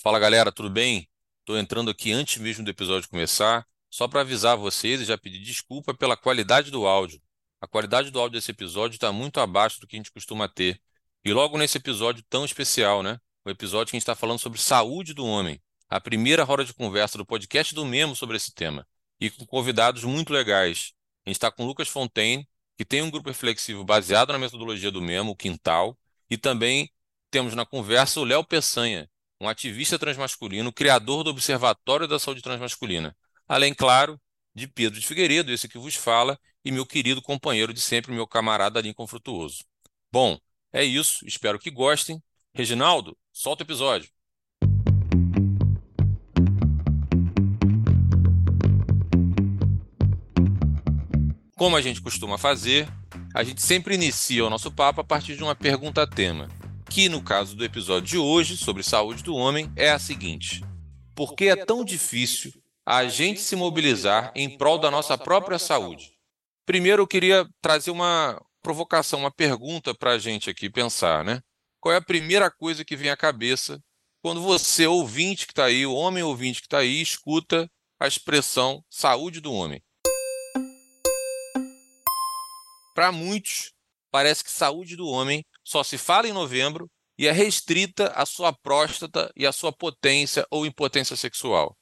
Fala galera, tudo bem? Estou entrando aqui antes mesmo do episódio começar, só para avisar vocês e já pedir desculpa pela qualidade do áudio. A qualidade do áudio desse episódio está muito abaixo do que a gente costuma ter. E logo nesse episódio tão especial, né? O episódio que a gente está falando sobre saúde do homem. A primeira roda de conversa do podcast do Memo sobre esse tema. E com convidados muito legais. A gente está com o Lucas Fontaine, que tem um grupo reflexivo baseado na metodologia do Memo, o Quintal. E também temos na conversa o Léo Peçanha, um ativista transmasculino, criador do Observatório da Saúde Transmasculina. Além, claro, de Pedro de Figueiredo, esse que vos fala, e meu querido companheiro de sempre, meu camarada Lincoln Frutuoso. Bom, é isso, espero que gostem. Reginaldo, solta o episódio. Como a gente costuma fazer, a gente sempre inicia o nosso papo a partir de uma pergunta-tema que no caso do episódio de hoje, sobre saúde do homem, é a seguinte: por que é tão difícil a gente se mobilizar em prol da nossa própria saúde? Primeiro, eu queria trazer uma provocação, uma pergunta para a gente aqui pensar, né? Qual é a primeira coisa que vem à cabeça quando você, ouvinte que está aí, o homem ouvinte que está aí, escuta a expressão saúde do homem? Para muitos, parece que saúde do homem só se fala em novembro e é restrita à sua próstata e à sua potência ou impotência sexual.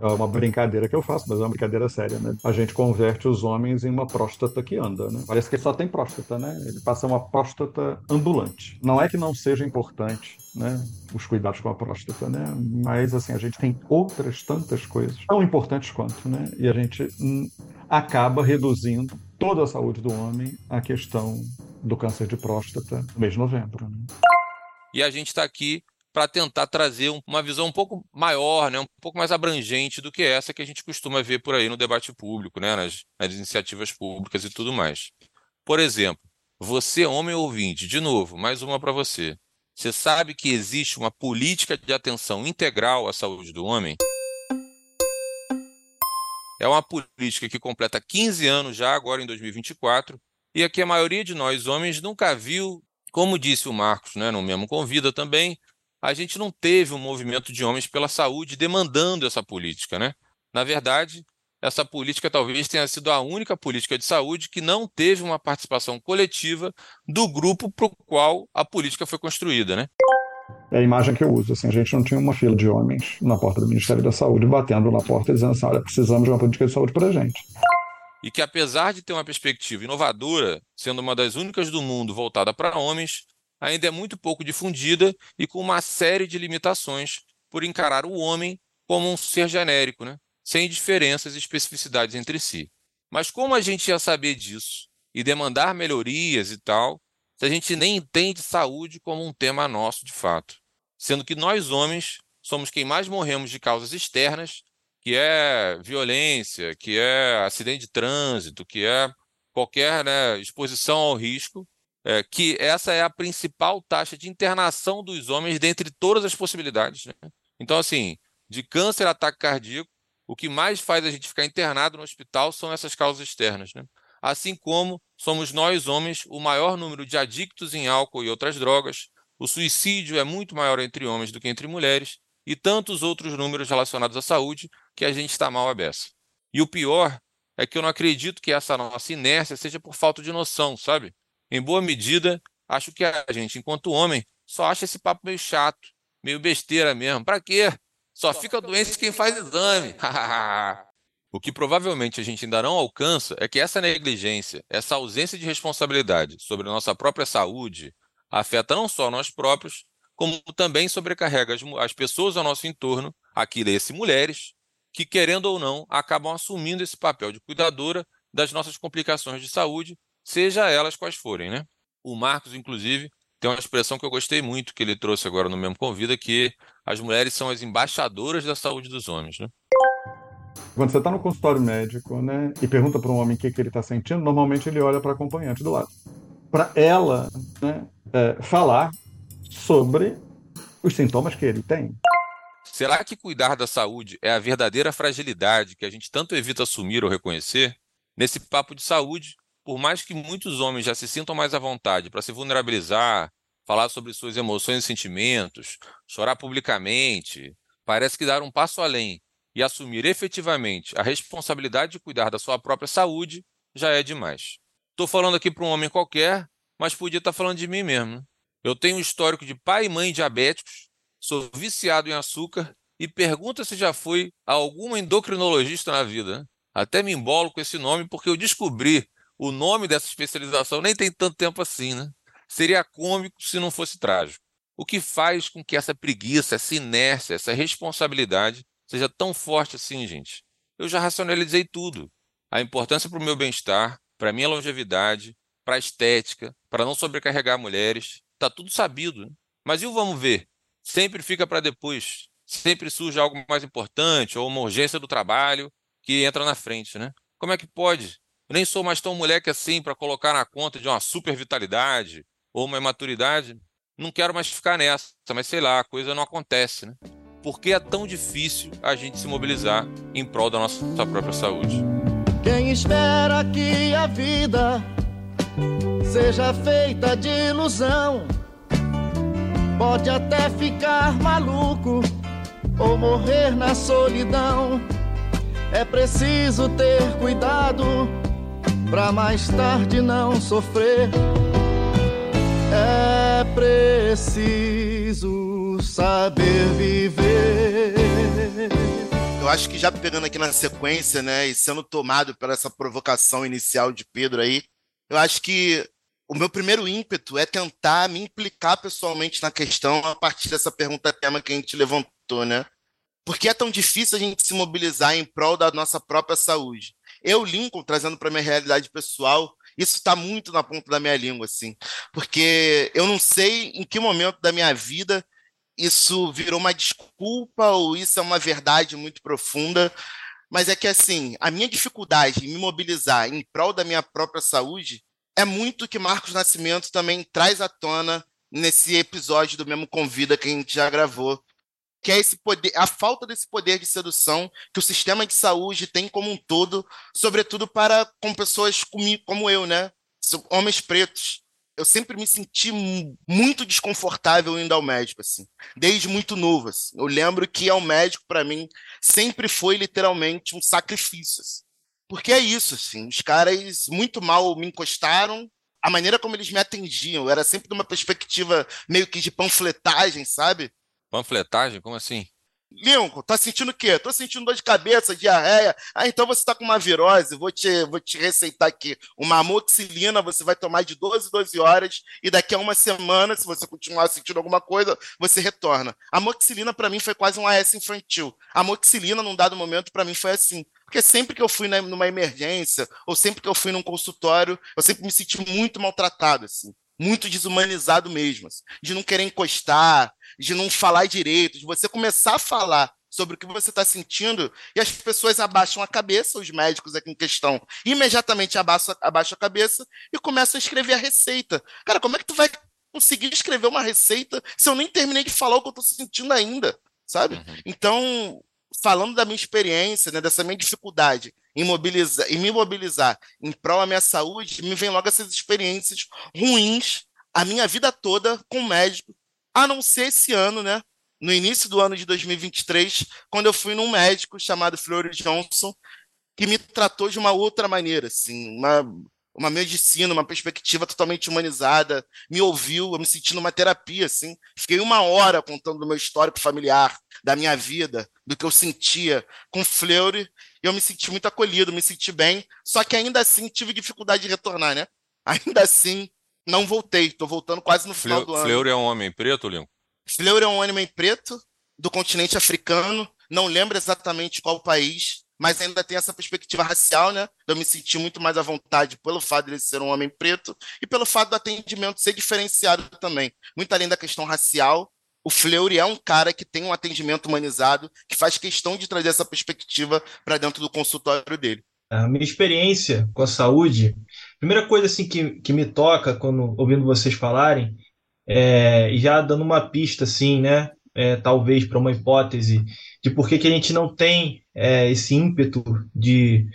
É uma brincadeira que eu faço, mas é uma brincadeira séria, né? A gente converte os homens em uma próstata que anda, né? Parece que só tem próstata, né? Ele passa uma próstata ambulante. Não é que não seja importante, né? Os cuidados com a próstata, né? Mas, assim, a gente tem outras tantas coisas tão importantes quanto, né? E a gente hum, acaba reduzindo toda a saúde do homem à questão do câncer de próstata no mês de novembro. Né? E a gente está aqui para tentar trazer uma visão um pouco maior, né, um pouco mais abrangente do que essa que a gente costuma ver por aí no debate público, né, nas, nas iniciativas públicas e tudo mais. Por exemplo, você, homem ouvinte, de novo, mais uma para você. Você sabe que existe uma política de atenção integral à saúde do homem? É uma política que completa 15 anos já, agora em 2024, e aqui a maioria de nós homens nunca viu, como disse o Marcos, né, no mesmo convida também, a gente não teve um movimento de homens pela saúde demandando essa política, né? Na verdade, essa política talvez tenha sido a única política de saúde que não teve uma participação coletiva do grupo para o qual a política foi construída, né? É a imagem que eu uso. Assim, a gente não tinha uma fila de homens na porta do Ministério da Saúde batendo na porta dizendo assim: olha, precisamos de uma política de saúde para a gente e que, apesar de ter uma perspectiva inovadora, sendo uma das únicas do mundo voltada para homens, ainda é muito pouco difundida e com uma série de limitações por encarar o homem como um ser genérico, né? sem diferenças e especificidades entre si. Mas como a gente ia saber disso e demandar melhorias e tal, se a gente nem entende saúde como um tema nosso de fato? Sendo que nós, homens, somos quem mais morremos de causas externas que é violência, que é acidente de trânsito, que é qualquer né, exposição ao risco, é, que essa é a principal taxa de internação dos homens dentre todas as possibilidades. Né? Então, assim, de câncer ataque cardíaco, o que mais faz a gente ficar internado no hospital são essas causas externas. Né? Assim como somos nós, homens, o maior número de adictos em álcool e outras drogas, o suicídio é muito maior entre homens do que entre mulheres, e tantos outros números relacionados à saúde que a gente está mal à beça. E o pior é que eu não acredito que essa nossa inércia seja por falta de noção, sabe? Em boa medida, acho que a gente, enquanto homem, só acha esse papo meio chato, meio besteira mesmo. Para quê? Só fica doente quem faz exame. o que provavelmente a gente ainda não alcança é que essa negligência, essa ausência de responsabilidade sobre a nossa própria saúde, afeta não só nós próprios, como também sobrecarrega as, as pessoas ao nosso entorno, aqui lê-se mulheres, que, querendo ou não, acabam assumindo esse papel de cuidadora das nossas complicações de saúde, seja elas quais forem. Né? O Marcos, inclusive, tem uma expressão que eu gostei muito que ele trouxe agora no mesmo convida, que as mulheres são as embaixadoras da saúde dos homens. Né? Quando você está no consultório médico né, e pergunta para um homem o que, que ele está sentindo, normalmente ele olha para a acompanhante do lado. Para ela né, é, falar sobre os sintomas que ele tem. Será que cuidar da saúde é a verdadeira fragilidade que a gente tanto evita assumir ou reconhecer? Nesse papo de saúde, por mais que muitos homens já se sintam mais à vontade para se vulnerabilizar, falar sobre suas emoções e sentimentos, chorar publicamente, parece que dar um passo além e assumir efetivamente a responsabilidade de cuidar da sua própria saúde já é demais. Estou falando aqui para um homem qualquer, mas podia estar tá falando de mim mesmo. Eu tenho um histórico de pai e mãe diabéticos, sou viciado em açúcar e pergunta se já fui a alguma endocrinologista na vida. Né? Até me embolo com esse nome porque eu descobri o nome dessa especialização nem tem tanto tempo assim, né? Seria cômico se não fosse trágico. O que faz com que essa preguiça, essa inércia, essa responsabilidade seja tão forte assim, gente? Eu já racionalizei tudo. A importância para o meu bem-estar, para a minha longevidade, para a estética, para não sobrecarregar mulheres, está tudo sabido. Mas e o vamos ver? Sempre fica para depois. Sempre surge algo mais importante ou uma urgência do trabalho que entra na frente, né? Como é que pode? Eu nem sou mais tão moleque assim para colocar na conta de uma super vitalidade ou uma imaturidade, não quero mais ficar nessa, mas sei lá, a coisa não acontece, né? Por que é tão difícil a gente se mobilizar em prol da nossa própria saúde? Quem espera que a vida seja feita de ilusão pode até ficar maluco ou morrer na solidão. É preciso ter cuidado pra mais tarde não sofrer. É preciso saber viver. Eu acho que já pegando aqui na sequência, né, e sendo tomado por essa provocação inicial de Pedro aí, eu acho que o meu primeiro ímpeto é tentar me implicar pessoalmente na questão a partir dessa pergunta tema que a gente levantou, né? Por que é tão difícil a gente se mobilizar em prol da nossa própria saúde? Eu, Lincoln, trazendo para minha realidade pessoal, isso está muito na ponta da minha língua, assim, porque eu não sei em que momento da minha vida isso virou uma desculpa ou isso é uma verdade muito profunda, mas é que assim, a minha dificuldade em me mobilizar em prol da minha própria saúde é muito que Marcos Nascimento também traz à tona nesse episódio do mesmo Convida que a gente já gravou, que é esse poder, a falta desse poder de sedução que o sistema de saúde tem como um todo, sobretudo para com pessoas como, eu, né? Homens pretos. Eu sempre me senti muito desconfortável indo ao médico, assim, desde muito novo. Assim. Eu lembro que ao médico, para mim, sempre foi literalmente um sacrifício. Assim. Porque é isso, assim, os caras muito mal me encostaram, a maneira como eles me atendiam era sempre de uma perspectiva meio que de panfletagem, sabe? Panfletagem? Como assim? Lincoln, tá sentindo o quê? Tô sentindo dor de cabeça, diarreia. Ah, então você tá com uma virose. Vou te, vou te receitar aqui uma amoxilina. Você vai tomar de 12 12 horas. E daqui a uma semana, se você continuar sentindo alguma coisa, você retorna. A amoxilina, para mim, foi quase um AS infantil. A amoxilina, num dado momento, para mim, foi assim. Porque sempre que eu fui numa emergência, ou sempre que eu fui num consultório, eu sempre me senti muito maltratado, assim muito desumanizado mesmo, assim, de não querer encostar, de não falar direito, de você começar a falar sobre o que você está sentindo e as pessoas abaixam a cabeça, os médicos aqui em questão, imediatamente abaixam, abaixam a cabeça e começam a escrever a receita. Cara, como é que tu vai conseguir escrever uma receita se eu nem terminei de falar o que eu estou sentindo ainda, sabe? Uhum. Então, falando da minha experiência, né, dessa minha dificuldade em, mobilizar, em me mobilizar em prol da minha saúde, me vem logo essas experiências ruins a minha vida toda com médico, a não ser esse ano, né? No início do ano de 2023, quando eu fui num médico chamado Fleury Johnson, que me tratou de uma outra maneira, assim, uma, uma medicina, uma perspectiva totalmente humanizada, me ouviu, eu me senti numa terapia, assim. Fiquei uma hora contando do meu histórico familiar, da minha vida, do que eu sentia com Fleury, eu me senti muito acolhido, me senti bem, só que ainda assim tive dificuldade de retornar, né? Ainda assim, não voltei, tô voltando quase no final Fleur, do ano. Fleury é um homem preto, Leon? Fleury é um homem preto, do continente africano, não lembro exatamente qual país, mas ainda tem essa perspectiva racial, né? Eu me senti muito mais à vontade pelo fato de ele ser um homem preto e pelo fato do atendimento ser diferenciado também. Muito além da questão racial, o Fleury é um cara que tem um atendimento humanizado, que faz questão de trazer essa perspectiva para dentro do consultório dele. A minha experiência com a saúde, primeira coisa assim que, que me toca quando ouvindo vocês falarem, é, já dando uma pista assim, né, é, talvez para uma hipótese de por que, que a gente não tem é, esse ímpeto de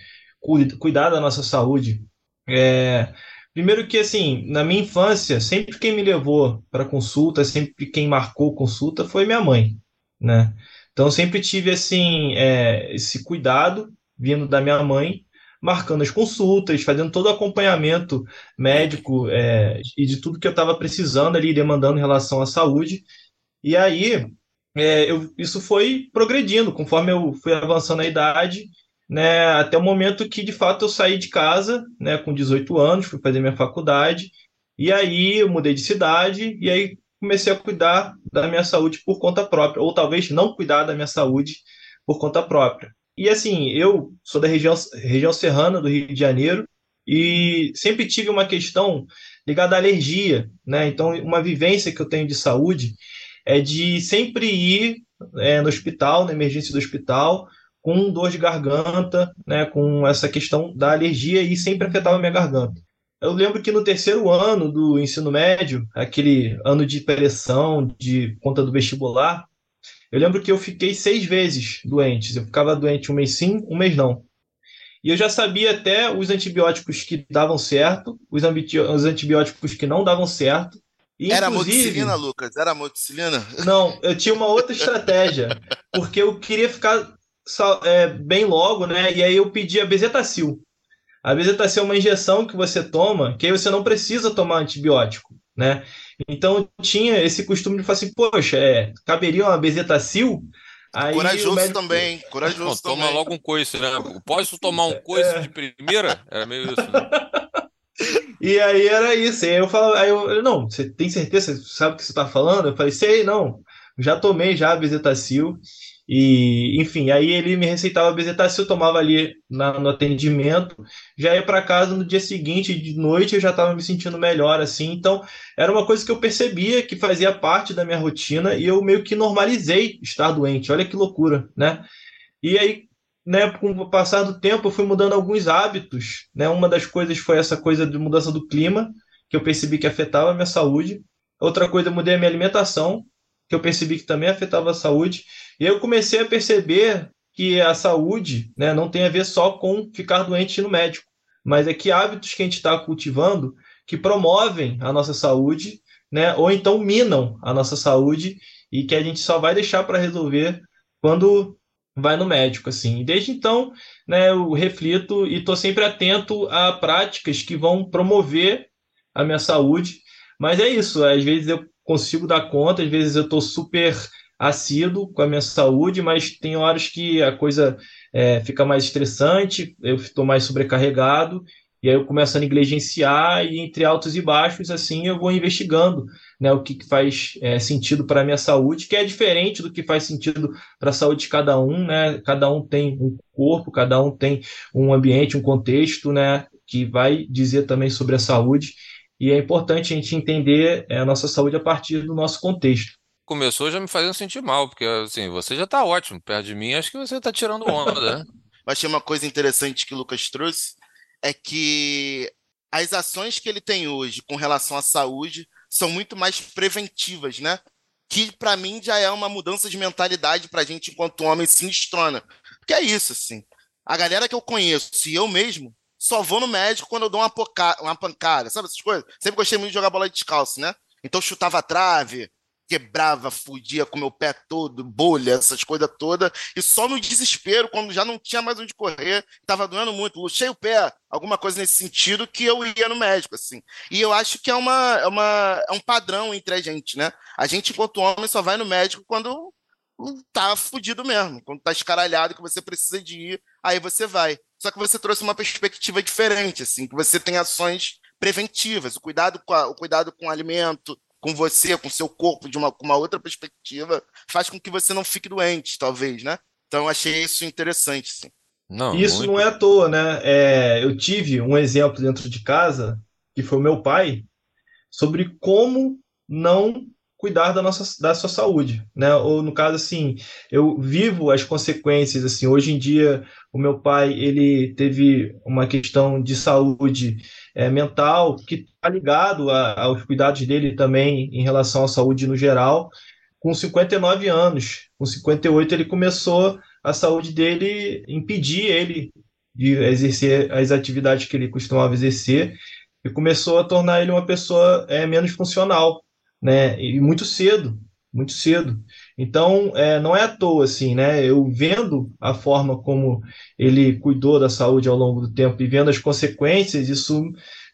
cuidar da nossa saúde. É, Primeiro que, assim, na minha infância, sempre quem me levou para consulta, sempre quem marcou consulta foi minha mãe, né? Então, sempre tive, assim, é, esse cuidado vindo da minha mãe, marcando as consultas, fazendo todo o acompanhamento médico é, e de tudo que eu estava precisando ali, demandando em relação à saúde. E aí, é, eu, isso foi progredindo conforme eu fui avançando na idade, né, até o momento que de fato eu saí de casa, né, com 18 anos, fui fazer minha faculdade, e aí eu mudei de cidade, e aí comecei a cuidar da minha saúde por conta própria, ou talvez não cuidar da minha saúde por conta própria. E assim, eu sou da região, região serrana do Rio de Janeiro, e sempre tive uma questão ligada à alergia, né? Então, uma vivência que eu tenho de saúde é de sempre ir é, no hospital, na emergência do hospital, com dor de garganta, né, com essa questão da alergia e sempre afetava a minha garganta. Eu lembro que no terceiro ano do ensino médio, aquele ano de pressão, de conta do vestibular, eu lembro que eu fiquei seis vezes doente. Eu ficava doente um mês sim, um mês não. E eu já sabia até os antibióticos que davam certo, os, antibióticos que não davam certo. E, era amoxicilina, Lucas? Era amoxicilina? Não, eu tinha uma outra estratégia, porque eu queria ficar é, bem logo, né? E aí eu pedi a bezetacil. A bezetacil é uma injeção que você toma, que aí você não precisa tomar antibiótico, né? Então eu tinha esse costume de falar assim, poxa, é, caberia uma bezetacil? Aí corajoso médico... também, corajoso não, também. Toma logo um coice, né? Posso tomar um coice é... de primeira? Era meio isso, né? E aí era isso. E aí eu falava, aí eu, não, você tem certeza? Você sabe o que você está falando? Eu falei, sei, não. Já tomei já a bezetacil. E, enfim, aí ele me receitava bezetacil, eu tomava ali na, no atendimento, já ia para casa no dia seguinte, de noite, eu já estava me sentindo melhor, assim. Então, era uma coisa que eu percebia que fazia parte da minha rotina e eu meio que normalizei estar doente. Olha que loucura, né? E aí, né, com o passar do tempo, eu fui mudando alguns hábitos, né? Uma das coisas foi essa coisa de mudança do clima, que eu percebi que afetava a minha saúde. Outra coisa, eu mudei a minha alimentação, que eu percebi que também afetava a saúde. E eu comecei a perceber que a saúde né, não tem a ver só com ficar doente no médico, mas é que hábitos que a gente está cultivando que promovem a nossa saúde, né, ou então minam a nossa saúde e que a gente só vai deixar para resolver quando vai no médico, assim. Desde então, né, eu reflito e estou sempre atento a práticas que vão promover a minha saúde. Mas é isso, às vezes eu consigo dar conta, às vezes eu estou super assíduo com a minha saúde, mas tem horas que a coisa é, fica mais estressante, eu estou mais sobrecarregado, e aí eu começo a negligenciar, e entre altos e baixos, assim, eu vou investigando né, o que, que faz é, sentido para a minha saúde, que é diferente do que faz sentido para a saúde de cada um, né? Cada um tem um corpo, cada um tem um ambiente, um contexto, né? Que vai dizer também sobre a saúde, e é importante a gente entender é, a nossa saúde a partir do nosso contexto começou já me fazendo sentir mal, porque assim, você já tá ótimo perto de mim, acho que você tá tirando onda, né? Mas tinha uma coisa interessante que o Lucas trouxe, é que as ações que ele tem hoje com relação à saúde são muito mais preventivas, né? Que para mim já é uma mudança de mentalidade para a gente enquanto homem sinistrona. Porque é isso, assim. A galera que eu conheço e eu mesmo só vou no médico quando eu dou uma, poca... uma pancada, sabe essas coisas? Sempre gostei muito de jogar bola descalço, né? Então chutava a trave, quebrava, fudia com meu pé todo, bolha, essas coisas todas, e só no desespero, quando já não tinha mais onde correr, estava doendo muito, luxei o pé, alguma coisa nesse sentido, que eu ia no médico, assim. E eu acho que é, uma, é, uma, é um padrão entre a gente, né? A gente, enquanto homem, só vai no médico quando tá fudido mesmo, quando tá escaralhado, que você precisa de ir, aí você vai. Só que você trouxe uma perspectiva diferente, assim, que você tem ações preventivas, o cuidado com, a, o cuidado com o alimento, com você, com seu corpo, de uma, uma outra perspectiva, faz com que você não fique doente, talvez, né? Então, eu achei isso interessante, sim. Não, isso muito... não é à toa, né? É, eu tive um exemplo dentro de casa, que foi o meu pai, sobre como não cuidar da nossa da sua saúde, né? Ou no caso assim, eu vivo as consequências assim. Hoje em dia, o meu pai ele teve uma questão de saúde é, mental que está ligado a, aos cuidados dele também em relação à saúde no geral. Com 59 anos, com 58 ele começou a saúde dele impedir ele de exercer as atividades que ele costumava exercer e começou a tornar ele uma pessoa é, menos funcional, né? E muito cedo, muito cedo. Então, é, não é à toa assim, né? Eu vendo a forma como ele cuidou da saúde ao longo do tempo e vendo as consequências, isso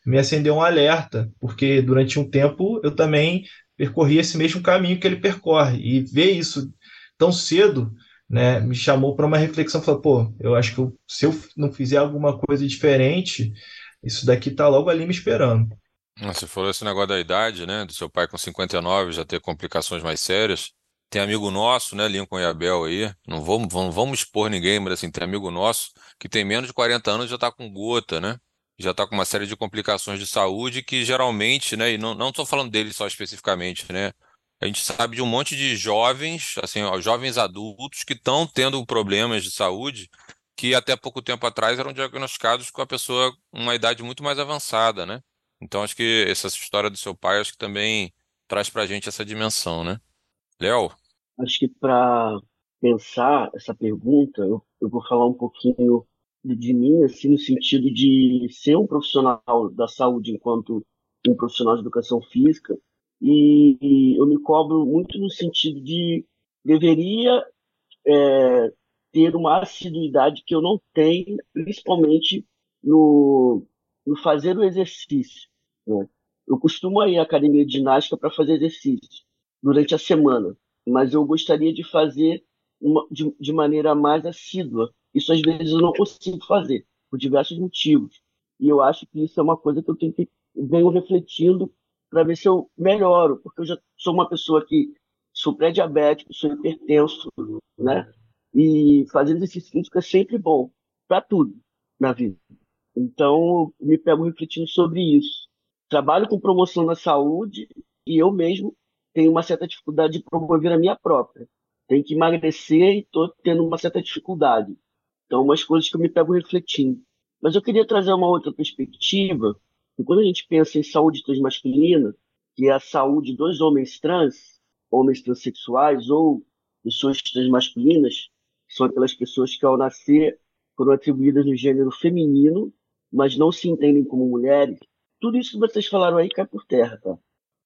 me acendeu um alerta, porque durante um tempo eu também percorri esse mesmo caminho que ele percorre e ver isso tão cedo né, me chamou para uma reflexão, falou, pô, eu acho que eu, se eu não fizer alguma coisa diferente, isso daqui tá logo ali me esperando. Você falou esse negócio da idade, né, do seu pai com 59 já ter complicações mais sérias. Tem amigo nosso, né, Lincoln e Abel aí, não vamos, vamos, vamos expor ninguém, mas assim, tem amigo nosso que tem menos de 40 anos e já está com gota, né? Já está com uma série de complicações de saúde que geralmente, né, e não, não estou falando dele só especificamente, né, a gente sabe de um monte de jovens, assim, ó, jovens adultos que estão tendo problemas de saúde que até pouco tempo atrás eram diagnosticados com a pessoa uma idade muito mais avançada, né? Então acho que essa história do seu pai acho que também traz para a gente essa dimensão, né? Léo? Acho que para pensar essa pergunta, eu, eu, vou falar um pouquinho de mim, assim, no sentido de ser um profissional da saúde enquanto um profissional de educação física e, e eu me cobro muito no sentido de deveria é, ter uma assiduidade que eu não tenho, principalmente no, no fazer o exercício. Né? Eu costumo ir à academia de ginástica para fazer exercício durante a semana, mas eu gostaria de fazer uma, de, de maneira mais assídua. Isso às vezes eu não consigo fazer, por diversos motivos. E eu acho que isso é uma coisa que eu tenho que venho refletindo para ver se eu melhoro, porque eu já sou uma pessoa que sou pré-diabético, sou hipertenso, né? E fazer exercício físico é sempre bom para tudo na vida. Então, me pego refletindo sobre isso. Trabalho com promoção da saúde e eu mesmo tenho uma certa dificuldade de promover a minha própria. Tenho que emagrecer e estou tendo uma certa dificuldade. Então, umas coisas que eu me pego refletindo. Mas eu queria trazer uma outra perspectiva e quando a gente pensa em saúde transmasculina, que é a saúde dos homens trans, homens transexuais ou pessoas transmasculinas, que são aquelas pessoas que ao nascer foram atribuídas no gênero feminino, mas não se entendem como mulheres, tudo isso que vocês falaram aí cai por terra, tá?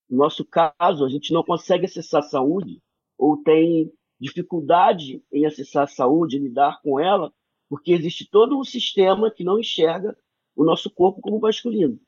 No nosso caso, a gente não consegue acessar a saúde ou tem dificuldade em acessar a saúde, lidar com ela, porque existe todo um sistema que não enxerga o nosso corpo como masculino.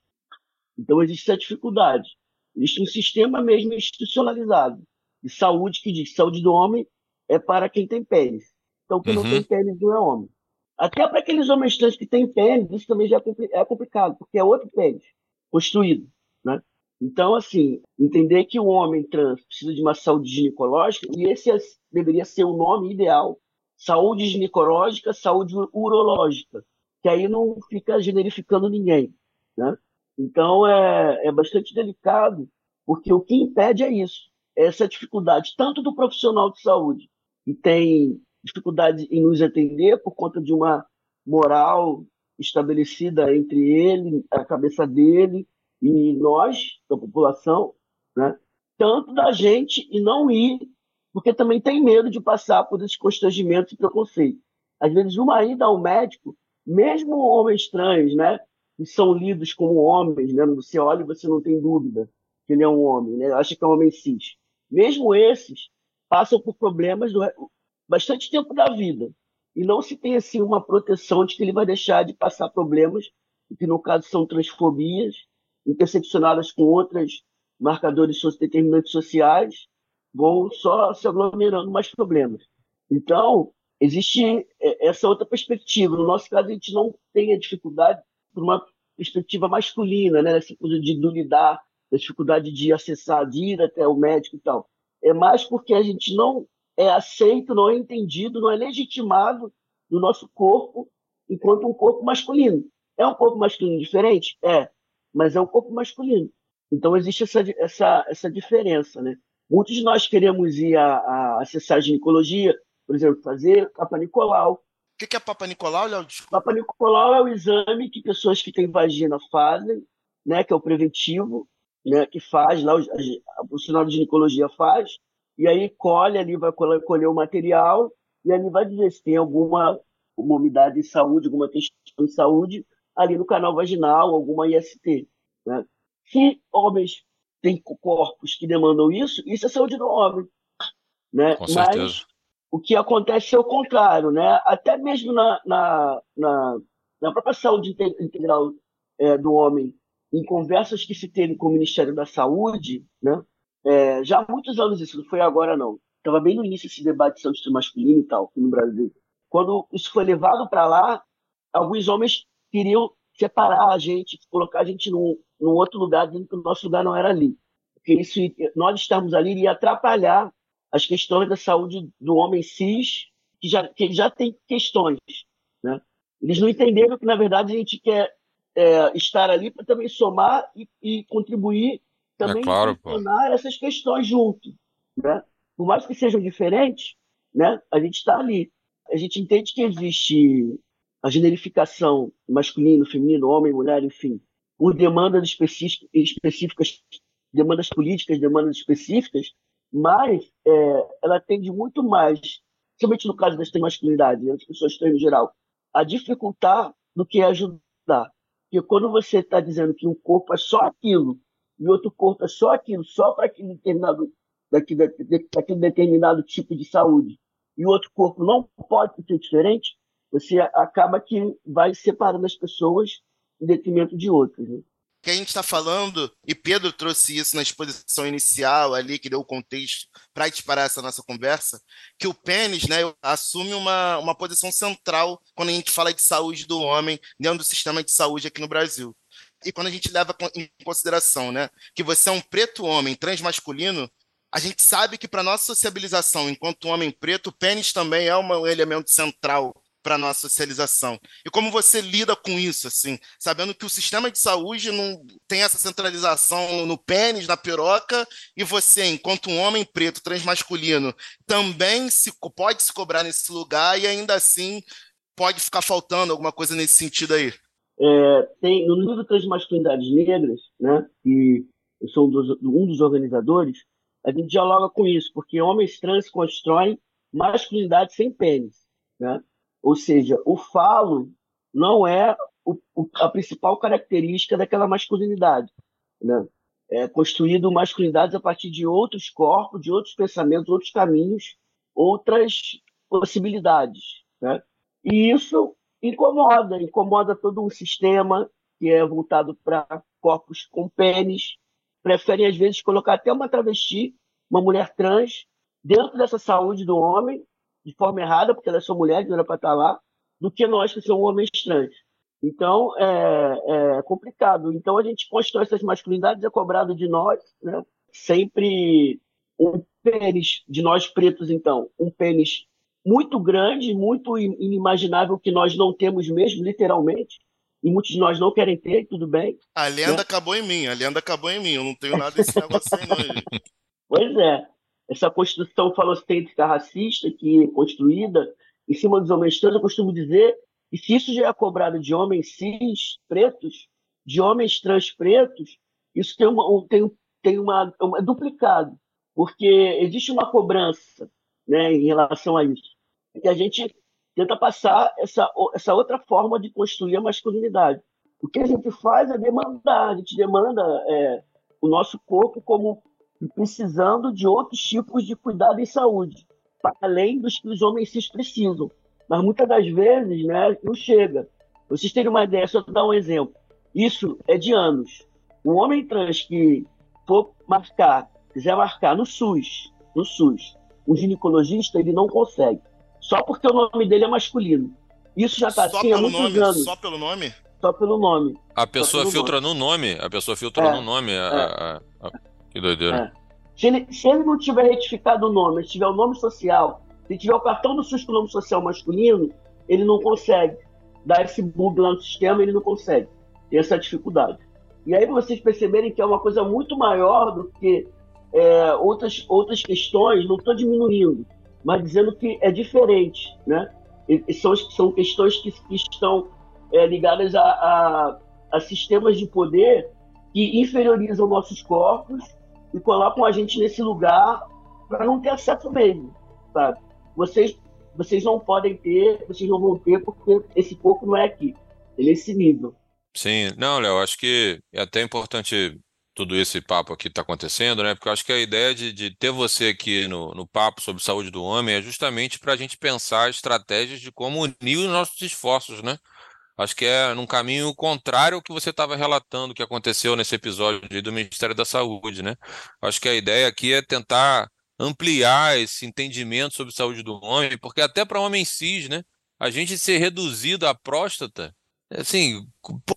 Então, existe essa dificuldade. Existe um sistema mesmo institucionalizado de saúde que diz que saúde do homem é para quem tem pênis. Então, quem uhum. não tem pênis não é homem. Até para aqueles homens trans que têm pênis, isso também já é, é complicado, porque é outro pênis construído. Né? Então, assim, entender que o homem trans precisa de uma saúde ginecológica, e esse é, deveria ser o nome ideal: saúde ginecológica, saúde urológica, que aí não fica generificando ninguém. Né? Então é, é bastante delicado, porque o que impede é isso, é essa dificuldade, tanto do profissional de saúde, que tem dificuldade em nos atender por conta de uma moral estabelecida entre ele, a cabeça dele e nós, da população, né? tanto da gente e não ir, porque também tem medo de passar por esses constrangimentos e preconceito. Às vezes, uma ida ao médico, mesmo homens trans, né? que são lidos como homens, né? Você olha e você não tem dúvida que ele é um homem, né? Acha que é um homem cis. Mesmo esses passam por problemas do bastante tempo da vida e não se tem assim uma proteção de que ele vai deixar de passar problemas, que no caso são transfobias interseccionadas com outros marcadores determinantes sociais, vão só se aglomerando mais problemas. Então, existe essa outra perspectiva. No nosso caso, a gente não tem a dificuldade por uma perspectiva masculina, né? Essa coisa de lidar, da dificuldade de acessar, de ir até o médico e tal. É mais porque a gente não é aceito, não é entendido, não é legitimado no nosso corpo enquanto um corpo masculino. É um corpo masculino diferente? É, mas é um corpo masculino. Então existe essa, essa, essa diferença, né? Muitos de nós queremos ir a, a acessar a ginecologia, por exemplo, fazer capa Nicolau, o que, que é Papa Nicolau, Léo? Papa Nicolau é o exame que pessoas que têm vagina fazem, né, que é o preventivo, né, que faz lá, o profissional de ginecologia faz, e aí colhe ali, vai colher o material, e ali vai dizer se tem alguma uma umidade em saúde, alguma questão em saúde, ali no canal vaginal, alguma IST. Né? Se homens têm corpos que demandam isso, isso é saúde do homem. Né? Com certeza. Mas o que acontece é o contrário. Né? Até mesmo na, na, na, na própria saúde integral é, do homem, em conversas que se teve com o Ministério da Saúde, né? É, já há muitos anos isso, não foi agora não. Estava bem no início esse debate de saúde masculino e tal, aqui no Brasil. Quando isso foi levado para lá, alguns homens queriam separar a gente, colocar a gente num, num outro lugar, dizendo que o nosso lugar não era ali. Porque isso, nós estarmos ali iria atrapalhar as questões da saúde do homem cis, que já, que já tem questões. Né? Eles não entenderam que, na verdade, a gente quer é, estar ali para também somar e, e contribuir também é claro, essas questões junto. Né? Por mais que sejam diferentes, né, a gente está ali. A gente entende que existe a generificação masculino, feminino, homem, mulher, enfim, por demandas específicas, demandas políticas, demandas específicas, mas é, ela tende muito mais, principalmente no caso das masculinidades, né, das pessoas trans em geral, a dificultar do que ajudar. Porque quando você está dizendo que um corpo é só aquilo e outro corpo é só aquilo, só para aquele determinado, daquele, determinado tipo de saúde, e outro corpo não pode ser diferente, você acaba que vai separando as pessoas em detrimento de outras. Né? que a gente está falando, e Pedro trouxe isso na exposição inicial ali, que deu o contexto para disparar essa nossa conversa, que o pênis né, assume uma, uma posição central quando a gente fala de saúde do homem dentro do sistema de saúde aqui no Brasil. E quando a gente leva em consideração né, que você é um preto homem transmasculino, a gente sabe que para nossa sociabilização enquanto homem preto, o pênis também é um elemento central para nossa socialização. E como você lida com isso, assim, sabendo que o sistema de saúde não tem essa centralização no pênis, na piroca, e você, enquanto um homem preto transmasculino, também se pode se cobrar nesse lugar e ainda assim pode ficar faltando alguma coisa nesse sentido aí. É, tem no livro Transmasculinidades Negras, né, e eu sou um dos, um dos organizadores, a gente dialoga com isso, porque homens trans constroem masculinidade sem pênis, né? Ou seja, o falo não é o, o, a principal característica daquela masculinidade. Né? É construído masculinidades a partir de outros corpos, de outros pensamentos, outros caminhos, outras possibilidades. Né? E isso incomoda, incomoda todo um sistema que é voltado para corpos com pênis. Preferem, às vezes, colocar até uma travesti, uma mulher trans, dentro dessa saúde do homem, de forma errada, porque elas são mulheres, não era para estar lá, do que nós que somos homens trans. Então, é, é, complicado. Então, a gente constrói essas masculinidades, é cobrado de nós, né? sempre um pênis, de nós pretos, então, um pênis muito grande, muito inimaginável, que nós não temos mesmo, literalmente, e muitos de nós não querem ter, tudo bem. A lenda né? acabou em mim, a lenda acabou em mim, eu não tenho nada desse negócio aí, não. Pois é essa construção falocêntrica racista que é construída em cima dos homens trans, eu costumo dizer que se isso já é cobrado de homens cis pretos, de homens trans pretos, isso tem uma, tem, tem uma, uma é duplicado, porque existe uma cobrança né, em relação a isso. E a gente tenta passar essa, essa outra forma de construir a masculinidade. O que a gente faz é demandar, a gente demanda é, o nosso corpo como e precisando de outros tipos de cuidado em saúde, para além dos que os homens cis precisam. Mas muitas das vezes né, não chega. Vocês terem uma ideia, só dar um exemplo. Isso é de anos. Um homem trans que for marcar, quiser marcar no SUS, no SUS, um ginecologista, ele não consegue. Só porque o nome dele é masculino. Isso já está assim há muitos nome, anos. Só pelo nome? Só pelo nome. A pessoa filtra nome. no nome. A pessoa filtra é, no nome. A, é. a, a que doideira. É. Se, ele, se ele não tiver retificado o nome, se tiver o nome social, se tiver o cartão do SUS com o nome social masculino, ele não consegue dar esse bug lá no sistema, ele não consegue. Tem essa dificuldade. E aí vocês perceberem que é uma coisa muito maior do que é, outras, outras questões, não estou diminuindo, mas dizendo que é diferente, né? E, são, são questões que, que estão é, ligadas a, a, a sistemas de poder que inferiorizam nossos corpos e colocam a gente nesse lugar para não ter acesso mesmo, sabe? Vocês, vocês não podem ter, vocês não vão ter porque esse corpo não é aqui, é nesse nível. Sim, não, Léo, acho que é até importante tudo esse papo aqui está acontecendo, né? Porque eu acho que a ideia de, de ter você aqui no, no papo sobre saúde do homem é justamente para a gente pensar estratégias de como unir os nossos esforços, né? Acho que é num caminho contrário ao que você estava relatando que aconteceu nesse episódio do Ministério da Saúde, né? Acho que a ideia aqui é tentar ampliar esse entendimento sobre saúde do homem, porque até para homem cis, né? A gente ser reduzido à próstata, assim,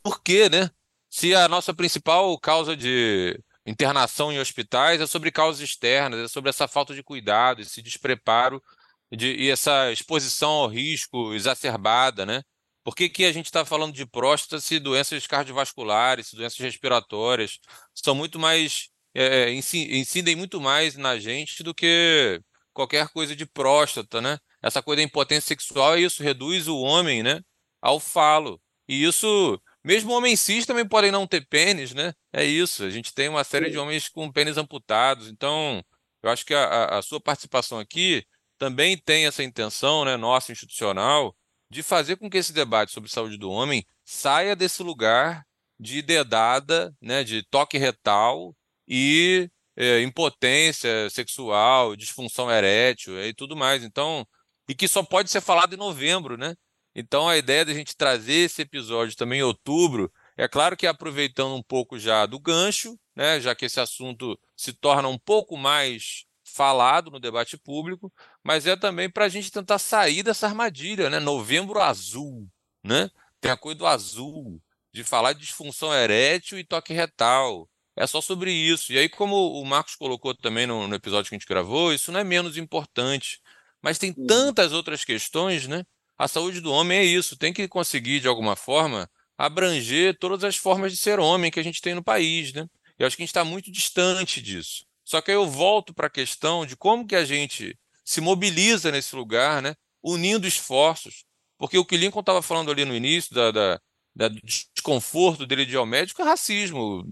por quê, né? Se a nossa principal causa de internação em hospitais é sobre causas externas, é sobre essa falta de cuidado, esse despreparo de, e essa exposição ao risco exacerbada, né? Por que, que a gente está falando de próstata se doenças cardiovasculares, se doenças respiratórias são muito mais, é, incidem muito mais na gente do que qualquer coisa de próstata, né? Essa coisa da impotência sexual, isso reduz o homem, né, ao falo. E isso, mesmo homens cis também podem não ter pênis, né? É isso. A gente tem uma série de homens com pênis amputados. Então, eu acho que a, a sua participação aqui também tem essa intenção, né, nossa institucional, de fazer com que esse debate sobre saúde do homem saia desse lugar de dedada, né, de toque retal e é, impotência sexual, disfunção erétil e tudo mais. Então, e que só pode ser falado em novembro, né? Então, a ideia da gente trazer esse episódio também em outubro, é claro que aproveitando um pouco já do gancho, né, já que esse assunto se torna um pouco mais falado no debate público, mas é também para a gente tentar sair dessa armadilha, né? Novembro azul, né? Tem a coisa do azul, de falar de disfunção erétil e toque retal. É só sobre isso. E aí, como o Marcos colocou também no, no episódio que a gente gravou, isso não é menos importante. Mas tem tantas outras questões, né? A saúde do homem é isso, tem que conseguir, de alguma forma, abranger todas as formas de ser homem que a gente tem no país, né? Eu acho que a gente está muito distante disso. Só que aí eu volto para a questão de como que a gente se mobiliza nesse lugar, né? Unindo esforços. Porque o que Lincoln estava falando ali no início, da, da, da desconforto dele de ir ao médico, é racismo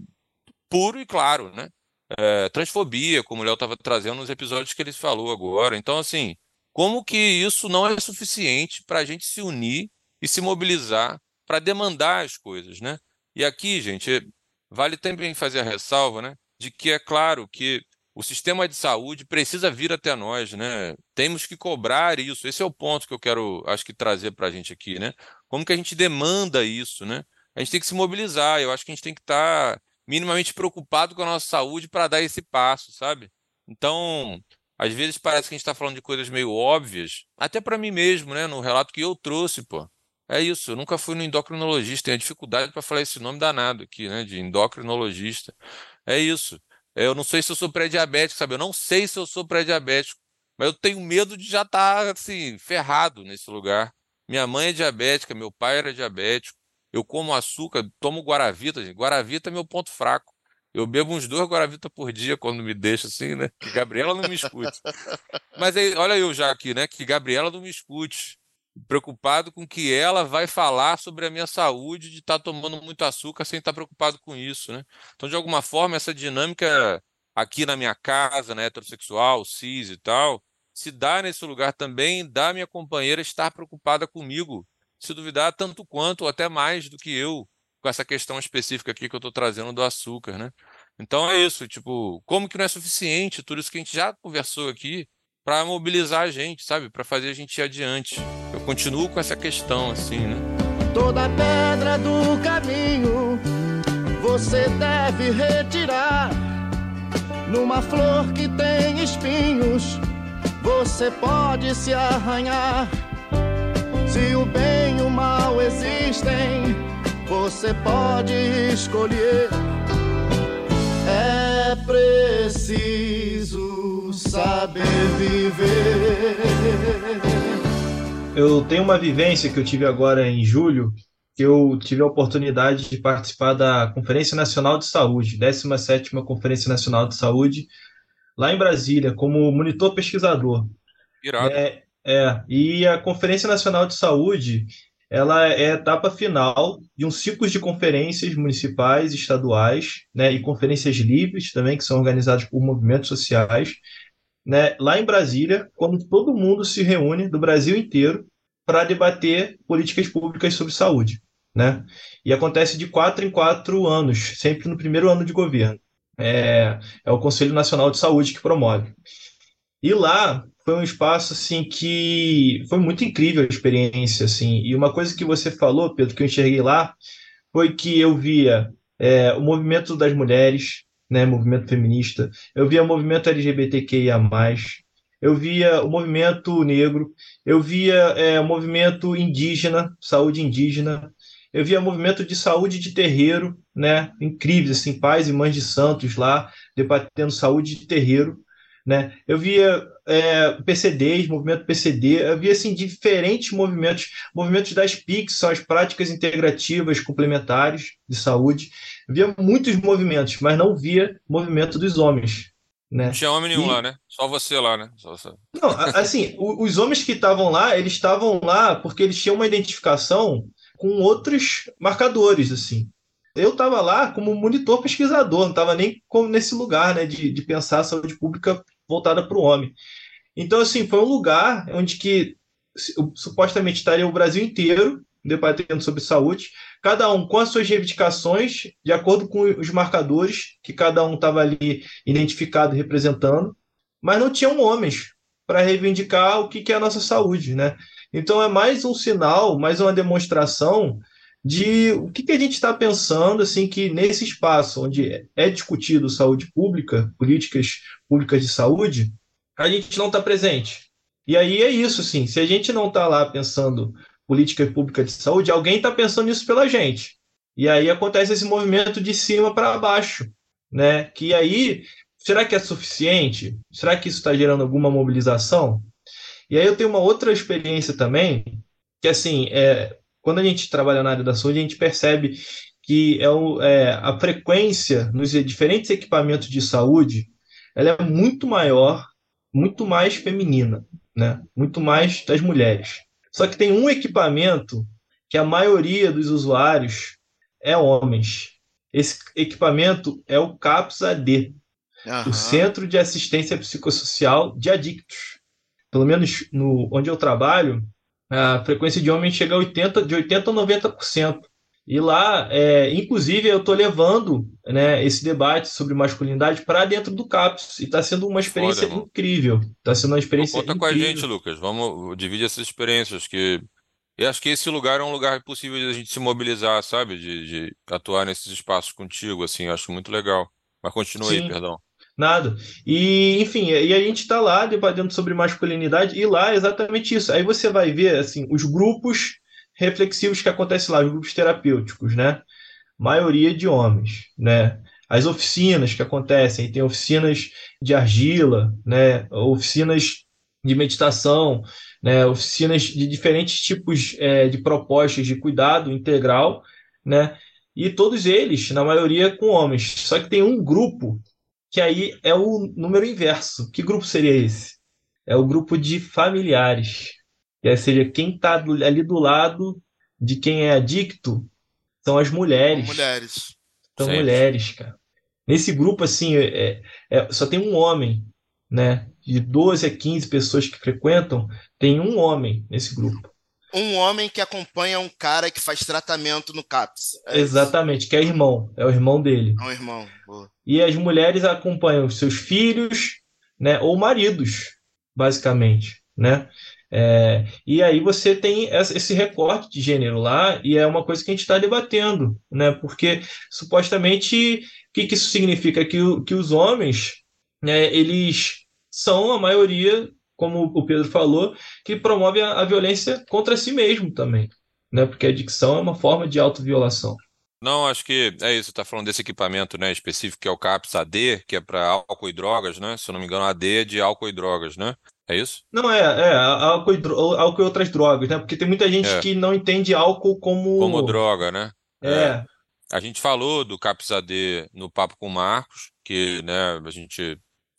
puro e claro, né? É, transfobia, como o Léo estava trazendo nos episódios que ele falou agora. Então, assim, como que isso não é suficiente para a gente se unir e se mobilizar para demandar as coisas, né? E aqui, gente, vale também fazer a ressalva, né, de que é claro que o sistema de saúde precisa vir até nós, né? Temos que cobrar isso. Esse é o ponto que eu quero, acho que trazer para a gente aqui, né? Como que a gente demanda isso, né? A gente tem que se mobilizar. Eu acho que a gente tem que estar tá minimamente preocupado com a nossa saúde para dar esse passo, sabe? Então, às vezes parece que a gente está falando de coisas meio óbvias, até para mim mesmo, né? No relato que eu trouxe, pô. É isso, eu nunca fui no endocrinologista, tenho dificuldade para falar esse nome danado aqui, né? De endocrinologista. É isso. Eu não sei se eu sou pré-diabético, sabe? Eu não sei se eu sou pré-diabético, mas eu tenho medo de já estar, tá, assim, ferrado nesse lugar. Minha mãe é diabética, meu pai era diabético. Eu como açúcar, tomo Guaravita, gente. Guaravita é meu ponto fraco. Eu bebo uns dois Guaravita por dia quando me deixa assim, né? Que Gabriela não me escute. Mas aí, olha eu já aqui, né? Que Gabriela não me escute. Preocupado com que ela vai falar sobre a minha saúde de estar tá tomando muito açúcar sem estar tá preocupado com isso, né? Então, de alguma forma, essa dinâmica aqui na minha casa, né, heterossexual, cis e tal, se dá nesse lugar também da minha companheira estar preocupada comigo, se duvidar tanto quanto ou até mais do que eu com essa questão específica aqui que eu estou trazendo do açúcar, né? Então é isso, tipo, como que não é suficiente tudo isso que a gente já conversou aqui para mobilizar a gente, sabe? Para fazer a gente ir adiante. Eu continuo com essa questão, assim, né? Toda pedra do caminho você deve retirar. Numa flor que tem espinhos, você pode se arranhar. Se o bem e o mal existem, você pode escolher. É preciso saber viver. Eu tenho uma vivência que eu tive agora em julho, que eu tive a oportunidade de participar da Conferência Nacional de Saúde, 17ª Conferência Nacional de Saúde, lá em Brasília, como monitor pesquisador. Irado. É, é, e a Conferência Nacional de Saúde, ela é a etapa final de um ciclo de conferências municipais, estaduais, né, e conferências livres também, que são organizadas por movimentos sociais, né, lá em Brasília, quando todo mundo se reúne do Brasil inteiro para debater políticas públicas sobre saúde. né? E acontece de quatro em quatro anos, sempre no primeiro ano de governo. É, é o Conselho Nacional de Saúde que promove. E lá foi um espaço assim que foi muito incrível a experiência, assim. E uma coisa que você falou, Pedro, que eu enxerguei lá, foi que eu via é, o movimento das mulheres, né, movimento feminista, eu via o movimento LGBTQIA+, eu via o movimento negro, eu via é, o movimento indígena, saúde indígena, eu via o movimento de saúde de terreiro, né, incríveis, assim, pais e mães de santos lá, debatendo saúde de terreiro, né, eu via é, PCDs, movimento PCD, eu via, assim, diferentes movimentos, movimentos das PICs, são as práticas integrativas complementares de saúde, eu via muitos movimentos, mas não via movimento dos homens, né? Não tinha homem nenhum E- lá, né? Só você lá, né? Você. Não, assim, os homens que estavam lá, eles estavam lá porque eles tinham uma identificação com outros marcadores, assim. Eu estava lá como monitor pesquisador, não estava nem nesse lugar, né, de, de pensar a saúde pública voltada para o homem. Então, assim, foi um lugar onde que supostamente estaria o Brasil inteiro debatendo sobre saúde, cada um com as suas reivindicações, de acordo com os marcadores que cada um estava ali identificado e representando, mas não tinham homens para reivindicar o que que é a nossa saúde, né? Então é mais um sinal, mais uma demonstração de o que que a gente está pensando, assim, que nesse espaço onde é discutido saúde pública, políticas públicas de saúde, a gente não está presente. E aí é isso, assim, se a gente não está lá pensando política pública de saúde, alguém está pensando nisso pela gente. E aí acontece esse movimento de cima para baixo, né? Que aí, será que é suficiente? Será que isso está gerando alguma mobilização? E aí eu tenho uma outra experiência também, que assim, é, quando a gente trabalha na área da saúde, a gente percebe que é, o, é a frequência nos diferentes equipamentos de saúde, ela é muito maior, muito mais feminina, né? Muito mais das mulheres. Só que tem um equipamento que a maioria dos usuários é homens. Esse equipamento é o CAPS AD, Aham. o Centro de Assistência Psicossocial de Adictos. Pelo menos no onde eu trabalho, a frequência de homens chega a 80, de 80% a 90%. E lá, é, inclusive, eu estou levando né, esse debate sobre masculinidade para dentro do CAPS. E está sendo uma experiência irmão. incrível. Está sendo uma Então, experiência conta com a incrível. gente, Lucas. Vamos dividir essas experiências, que eu acho que esse lugar é um lugar possível de a gente se mobilizar, sabe? De, de atuar nesses espaços contigo, assim, eu acho muito legal. Mas continua aí, Sim. perdão. Nada. E, enfim, e a gente está lá debatendo sobre masculinidade, e lá é exatamente isso. Aí você vai ver, assim, os grupos reflexivos que acontecem lá, os grupos terapêuticos, né? Maioria de homens, né? As oficinas que acontecem, tem oficinas de argila, né? Oficinas de meditação, né? Oficinas de diferentes tipos é, de propostas de cuidado integral, né? E todos eles, na maioria, com homens. Só que tem um grupo que aí é o número inverso. Que grupo seria esse? É o grupo de familiares. Ou seja, quem está ali do lado de quem é adicto são as mulheres. Mulheres. São Sempre. mulheres, cara. Nesse grupo, assim, é- é- só tem um homem, né? De 12 a 15 pessoas que frequentam, tem um homem nesse grupo. Um homem que acompanha um cara que faz tratamento no CAPS. É isso. Exatamente, que é irmão, é o irmão dele. É um irmão. Boa. E as mulheres acompanham os seus filhos, né, ou maridos, basicamente, né? É, e aí você tem esse recorte de gênero lá, e é uma coisa que a gente está debatendo, né? Porque supostamente o que, que isso significa? Que, que os homens, né, eles são a maioria, como o Pedro falou, que promove a, a violência contra si mesmo também, né? Porque a adicção é uma forma de autoviolação. Não, acho que é isso. Tá falando desse equipamento, né, específico que é o CAPS AD, que é para álcool e drogas, né? Se eu não me engano, AD é de álcool e drogas, né? É isso? Não, é, é, álcool e, álcool e outras drogas, né? Porque tem muita gente É. que não entende álcool como. Como droga, né? É, A gente falou do CAPS AD no papo com o Marcos, que, né, a gente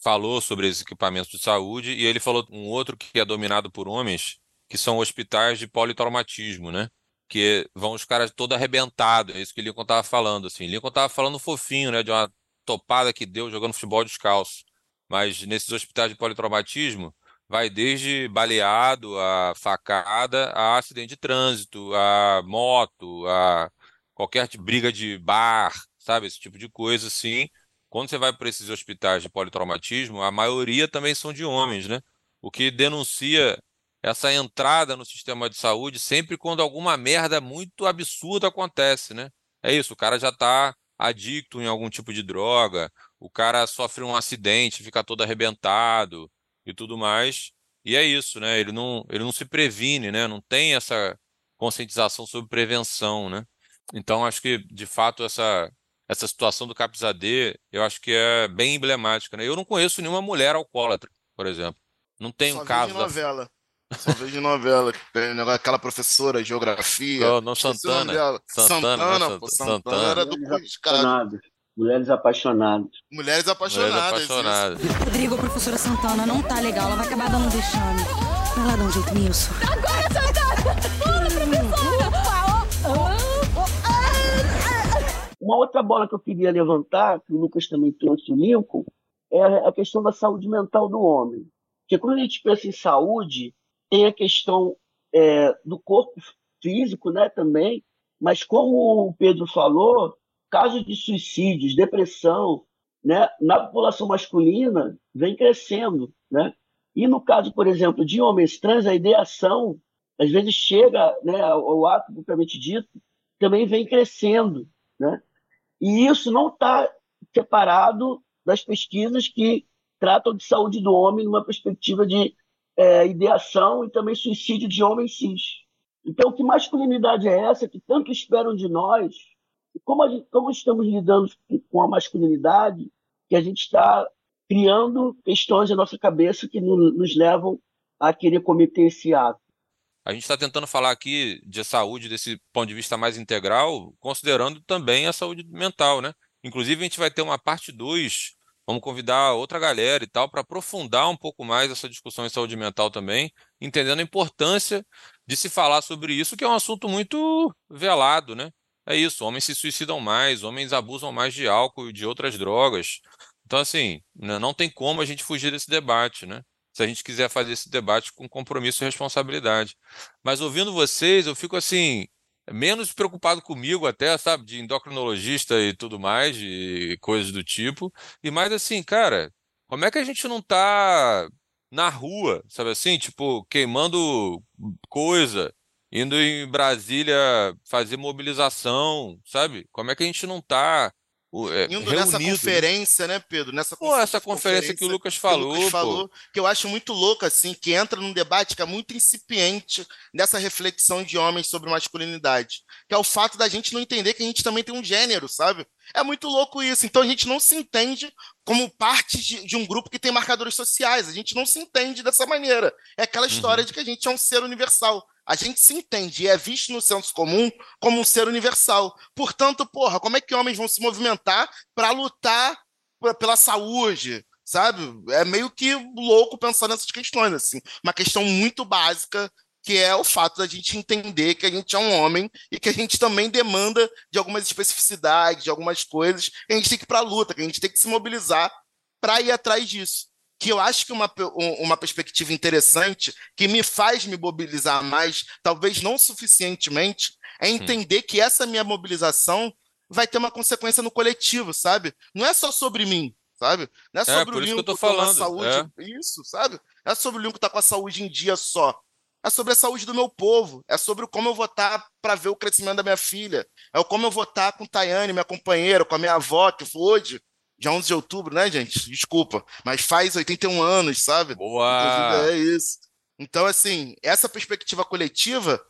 falou sobre esses equipamentos de saúde, e ele falou um outro que é dominado por homens, que são hospitais de politraumatismo, né? Que vão os caras todo arrebentados, é isso que Lincoln tava falando, assim. Lincoln tava falando fofinho, né, de uma topada que deu jogando futebol descalço. Mas nesses hospitais de politraumatismo, vai desde baleado, a facada, a acidente de trânsito, a moto, a qualquer briga de bar, sabe? Esse tipo de coisa, assim. Quando você vai para esses hospitais de politraumatismo, a maioria também são de homens, né? O que denuncia essa entrada no sistema de saúde sempre quando alguma merda muito absurda acontece, né? É isso, o cara já está adicto em algum tipo de droga, o cara sofre um acidente, fica todo arrebentado e tudo mais. E é isso, né? Ele não, ele não se previne, né? Não tem essa conscientização sobre prevenção, né? Então acho que de fato essa essa situação do Capizadê, eu acho que é bem emblemática, né? Eu não conheço nenhuma mulher alcoólatra, por exemplo. Não tem Só um vejo caso em da novela. Só vejo novela. tem Aquela professora de geografia. Não, não, Santana. Santana, Santana, né? pô. Santana. Santana era do Mulheres apaixonadas. Mulheres apaixonadas. Mulheres apaixonadas. Rodrigo, a professora Santana não tá legal, ela vai acabar dando um vexame. Vai lá dar um jeito nisso. Agora, Santana! Uma outra bola que eu queria levantar, que o Lucas também trouxe o Lincoln, é a questão da saúde mental do homem. Porque quando a gente pensa em saúde, tem a questão é, do corpo físico né, também, mas como o Pedro falou, casos de suicídios, depressão, né, na população masculina vem crescendo. Né? E no caso, por exemplo, de homens trans, a ideação, às vezes chega né, ao ato propriamente dito, também vem crescendo. Né? E isso não está separado das pesquisas que tratam de saúde do homem numa perspectiva de é, ideação e também suicídio de homens cis. Então, que masculinidade é essa que tanto esperam de nós? Como, gente- como estamos lidando com a masculinidade que a gente está criando questões na nossa cabeça que no- nos levam a querer cometer esse ato? A gente está tentando falar aqui de saúde desse ponto de vista mais integral, considerando também a saúde mental, né? Inclusive, a gente vai ter uma parte 2, vamos convidar outra galera e tal, para aprofundar um pouco mais essa discussão em saúde mental também, entendendo a importância de se falar sobre isso, que é um assunto muito velado, né? É isso, homens se suicidam mais, homens abusam mais de álcool e de outras drogas. Então, assim, não tem como a gente fugir desse debate, né? Se a gente quiser fazer esse debate com compromisso e responsabilidade. Mas ouvindo vocês, eu fico assim, menos preocupado comigo até, sabe, de endocrinologista e tudo mais, de coisas do tipo, e mais assim, cara, como é que a gente não tá na rua, sabe assim, tipo, queimando coisa, indo em Brasília fazer mobilização, sabe? Como é que a gente não tá o- é, Indo nessa reunido? conferência, né, Pedro? Nessa Pô, essa conferência que o Lucas falou, Lucas pô. falou, que eu acho muito louco, assim, que entra num debate que é muito incipiente nessa reflexão de homens sobre masculinidade, que é o fato da gente não entender que a gente também tem um gênero, sabe? É muito louco isso. Então a gente não se entende como parte de, de um grupo que tem marcadores sociais. A gente não se entende dessa maneira. É aquela história Uhum. de que a gente é um ser universal. A gente se entende e é visto no senso comum como um ser universal. Portanto, porra, como é que homens vão se movimentar para lutar pela saúde, sabe? É meio que louco pensar nessas questões, assim. Uma questão muito básica, que é o fato da gente entender que a gente é um homem e que a gente também demanda de algumas especificidades, de algumas coisas, que a gente tem que ir para a luta, que a gente tem que se mobilizar para ir atrás disso. Que eu acho que uma, um- uma perspectiva interessante, que me faz me mobilizar mais, talvez não suficientemente, é entender que essa minha mobilização vai ter uma consequência no coletivo, sabe? Não é só sobre mim, sabe? Não é sobre por o isso que Lincoln tô com a saúde, isso, sabe? Não é sobre o Lincoln estar com a saúde em dia só. É sobre a saúde do meu povo. É sobre como eu vou estar para ver o crescimento da minha filha. É o como eu vou estar com Tayane, minha companheira, com a minha avó, que foi hoje, dia 11 de outubro, né, gente? Desculpa. Mas faz 81 anos, sabe? Boa! Inclusive, é isso. Então, assim, essa perspectiva coletiva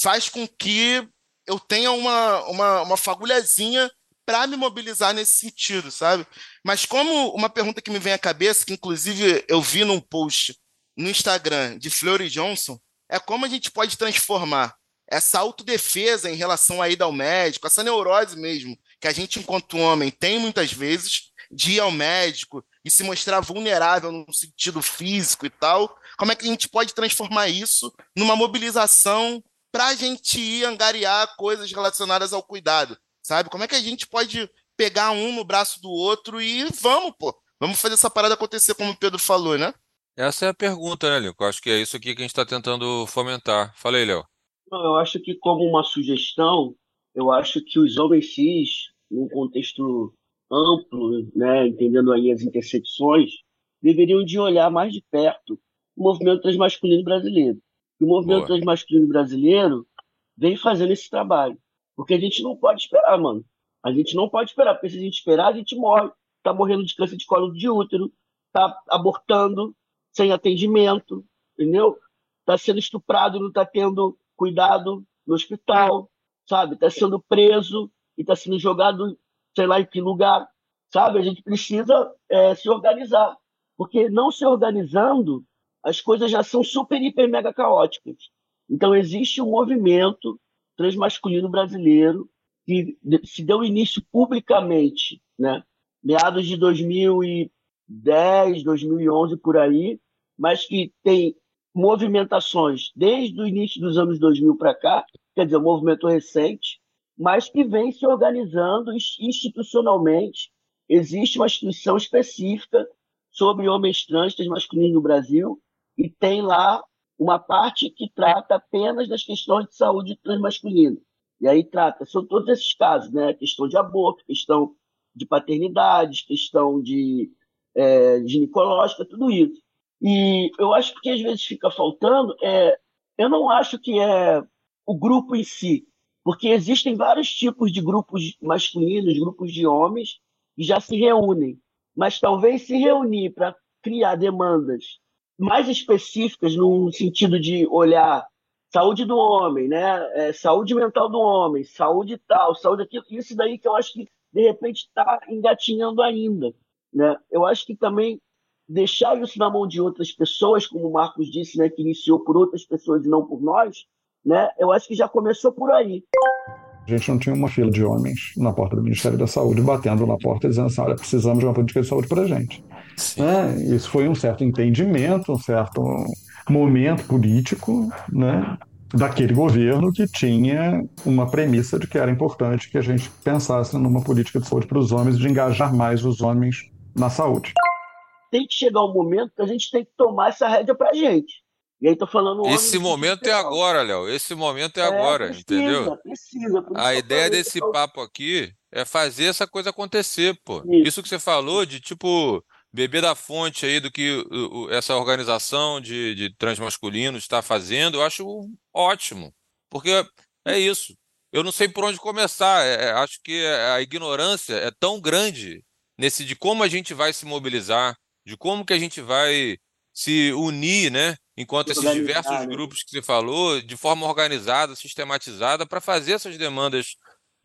faz com que eu tenha uma, uma, uma fagulhazinha para me mobilizar nesse sentido, sabe? Mas como uma pergunta que me vem à cabeça, que inclusive eu vi num post no Instagram de Fleury Johnson, é como a gente pode transformar essa autodefesa em relação à ida ao médico, essa neurose mesmo, que a gente, enquanto homem, tem muitas vezes, de ir ao médico e se mostrar vulnerável no sentido físico e tal, como é que a gente pode transformar isso numa mobilização para a gente ir angariar coisas relacionadas ao cuidado, sabe? Como é que a gente pode pegar um no braço do outro e vamos, pô, vamos fazer essa parada acontecer, como o Pedro falou, né? Essa é a pergunta, né, Lincoln? Acho que é isso aqui que a gente está tentando fomentar. Falei, Léo. Eu acho que, como uma sugestão, eu acho que os homens cis, num contexto amplo, né, entendendo aí as intersecções, deveriam de olhar mais de perto o movimento transmasculino brasileiro. E o movimento Boa. transmasculino brasileiro vem fazendo esse trabalho. Porque a gente não pode esperar, mano. A gente não pode esperar, porque se a gente esperar, a gente morre. Tá morrendo de câncer de colo de útero, tá abortando sem atendimento, entendeu? Tá sendo estuprado, não tá tendo cuidado no hospital, sabe? Tá sendo preso e tá sendo jogado, sei lá em que lugar, sabe? A gente precisa é, se organizar, porque não se organizando, as coisas já são super, hiper, mega caóticas. Então existe um movimento transmasculino brasileiro que se deu início publicamente, né? Meados de 2010, 2011 por aí, mas que tem movimentações desde o início dos anos 2000 para cá, quer dizer, um movimento recente, mas que vem se organizando ins- institucionalmente. Existe uma instituição específica sobre homens trans transmasculinos no Brasil e tem lá uma parte que trata apenas das questões de saúde transmasculina. E aí trata, são todos esses casos, né? Questão de aborto, questão de paternidade, questão de é, ginecológica, tudo isso. E eu acho que às vezes fica faltando, é, eu não acho que é o grupo em si, porque existem vários tipos de grupos masculinos, grupos de homens, que já se reúnem. Mas talvez se reunir para criar demandas mais específicas no sentido de olhar saúde do homem, né? É, saúde mental do homem, saúde tal, saúde aquilo, isso daí que eu acho que de repente está engatinhando ainda, né? Eu acho que também deixar isso na mão de outras pessoas, como o Marcos disse, né, que iniciou por outras pessoas e não por nós, né? Eu acho que já começou por aí. A gente não tinha uma fila de homens na porta do Ministério da Saúde batendo na porta dizendo assim, olha, precisamos de uma política de saúde para gente. né? Isso foi um certo entendimento, um certo momento político, né? daquele governo que tinha uma premissa de que era importante que a gente pensasse numa política de saúde para os homens, de engajar mais os homens na saúde. Tem que chegar um momento que a gente tem que tomar essa rédea pra gente. E aí tô falando Esse momento é agora, Léo. Esse momento é É, agora, precisa, entendeu? Precisa, A ideia desse eu- papo aqui é fazer essa coisa acontecer, pô. Isso. Isso que você falou de, tipo, beber da fonte aí do que essa organização de, de transmasculinos está fazendo, eu acho ótimo. Porque é isso. Eu não sei por onde começar. É- é- acho que a ignorância é tão grande nesse de como a gente vai se mobilizar, de como que a gente vai se unir, né? Enquanto esses diversos né? grupos que você falou, de forma organizada, sistematizada, para fazer essas demandas,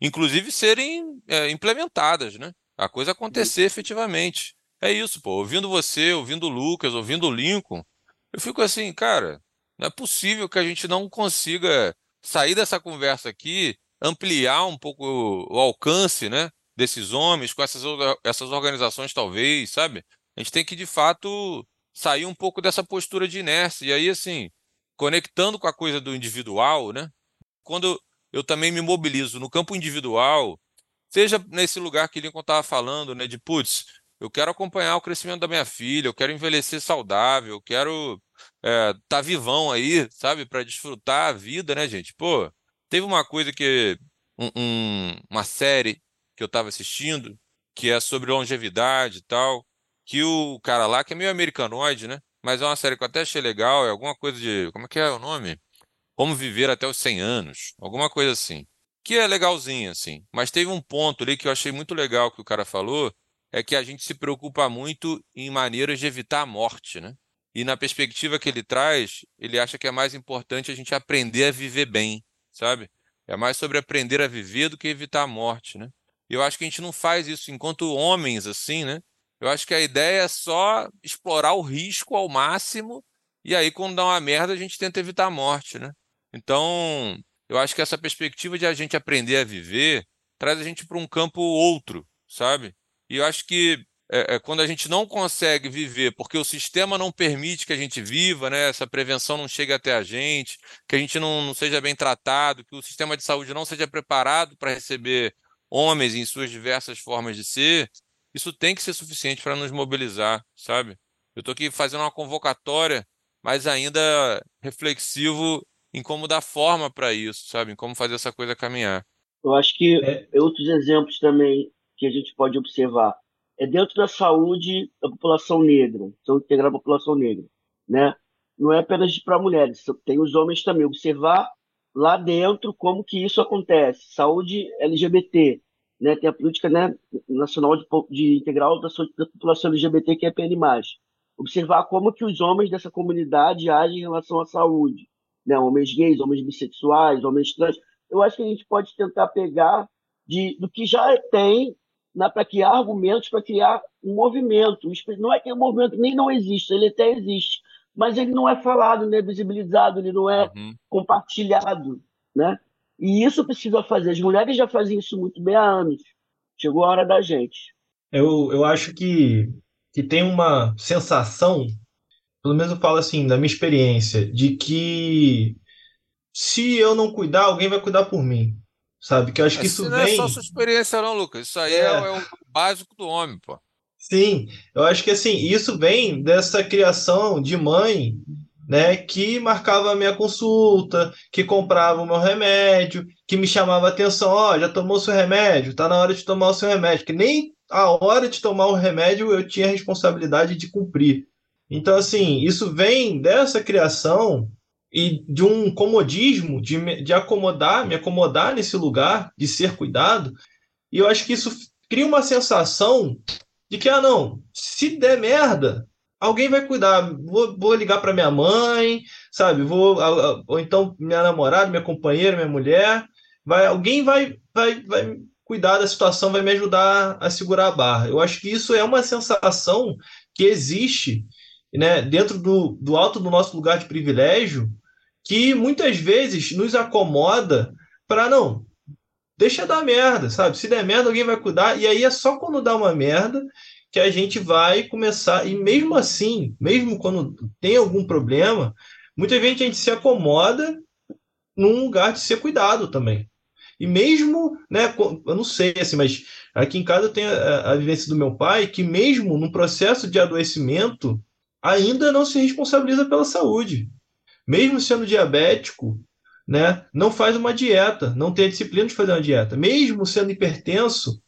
inclusive, serem é, implementadas, né? A coisa acontecer efetivamente. É isso, pô. Ouvindo você, ouvindo o Lucas, ouvindo o Lincoln, eu fico assim, cara, não é possível que a gente não consiga sair dessa conversa aqui, ampliar um pouco o, alcance, né, desses homens com essas, essas organizações, talvez, sabe? A gente tem que, de fato, sair um pouco dessa postura de inércia. E aí, assim, conectando com a coisa do individual, né? Quando eu também me mobilizo no campo individual, seja nesse lugar que Lincoln estava falando, né, de putz, eu quero acompanhar o crescimento da minha filha, eu quero envelhecer saudável, eu quero é, tá vivão aí, sabe, para desfrutar a vida, né, gente? Pô, teve uma coisa que um- um- uma série que eu estava assistindo que é sobre longevidade e tal, que o cara lá que é meio americanoide, né? Mas é uma série que eu até achei legal, é alguma coisa de, como é que é o nome? Como viver até os 100 anos, alguma coisa assim. Que é legalzinho assim, mas teve um ponto ali que eu achei muito legal que o cara falou, é que a gente se preocupa muito em maneiras de evitar a morte, né? E na perspectiva que ele traz, ele acha que é mais importante a gente aprender a viver bem, sabe? É mais sobre aprender a viver do que evitar a morte, né? E eu acho que a gente não faz isso enquanto homens, assim, né? Eu acho que a ideia é só explorar o risco ao máximo, e aí, quando dá uma merda, a gente tenta evitar a morte, né? Então, eu acho que essa perspectiva de a gente aprender a viver traz a gente para um campo outro, sabe? E eu acho que é, é, quando a gente não consegue viver porque o sistema não permite que a gente viva, né? Essa prevenção não chega até a gente, que a gente não, não seja bem tratado, que o sistema de saúde não seja preparado para receber homens em suas diversas formas de ser, isso tem que ser suficiente para nos mobilizar, sabe? Eu estou aqui fazendo uma convocatória, mas ainda reflexivo em como dar forma para isso, sabe? Em como fazer essa coisa caminhar. Eu acho que É. outros exemplos também que a gente pode observar é dentro da saúde da população negra, saúde integral da população negra, né? Não é apenas para mulheres, tem os homens também. Observar lá dentro como que isso acontece. Saúde LGBT, né? Tem a política né, nacional de, de integral da, da população LGBT que é PN+. Observar como que os homens dessa comunidade agem em relação à saúde, né? Homens gays, homens bissexuais, homens trans. Eu acho que a gente pode tentar pegar de, do que já tem para criar argumentos, para criar um movimento. Não é que o movimento nem não existe, ele até existe, mas ele não é falado, não é visibilizado, ele não é Uhum. compartilhado, né? E isso precisa fazer. As mulheres já fazem isso muito bem há anos. Chegou a hora da gente. Eu, eu acho que, que tem uma sensação, pelo menos eu falo assim, da minha experiência, de que se eu não cuidar, alguém vai cuidar por mim. Sabe? Que eu acho que Mas isso isso não é vem. só sua experiência, não, Lucas. Isso aí é, É. é o básico do homem, pô. Sim, eu acho que assim, isso vem dessa criação de mãe, né, que marcava a minha consulta, que comprava o meu remédio, que me chamava atenção, ó, já tomou seu remédio, tá na hora de tomar o seu remédio, que nem a hora de tomar o remédio eu tinha a responsabilidade de cumprir. Então, assim, isso vem dessa criação e de um comodismo, de, de acomodar, me acomodar nesse lugar, de ser cuidado, e eu acho que isso cria uma sensação de que, ah, não, se der merda, alguém vai cuidar. Vou, vou ligar para minha mãe, sabe? Vou, ou então minha namorada, minha companheira, minha mulher, vai, alguém vai, vai, vai cuidar da situação, vai me ajudar a segurar a barra. Eu acho que isso é uma sensação que existe, né, dentro do, do alto do nosso lugar de privilégio, que muitas vezes nos acomoda para não. Deixa dar merda, sabe? Se der merda, alguém vai cuidar. E aí é só quando dá uma merda que a gente vai começar. E mesmo assim, mesmo quando tem algum problema, muitas vezes a gente se acomoda num lugar de ser cuidado também. E mesmo, né, eu não sei, assim, mas aqui em casa eu tenho a, a vivência do meu pai, que mesmo no processo de adoecimento, ainda não se responsabiliza pela saúde. Mesmo sendo diabético, né, não faz uma dieta, não tem a disciplina de fazer uma dieta. Mesmo sendo hipertenso,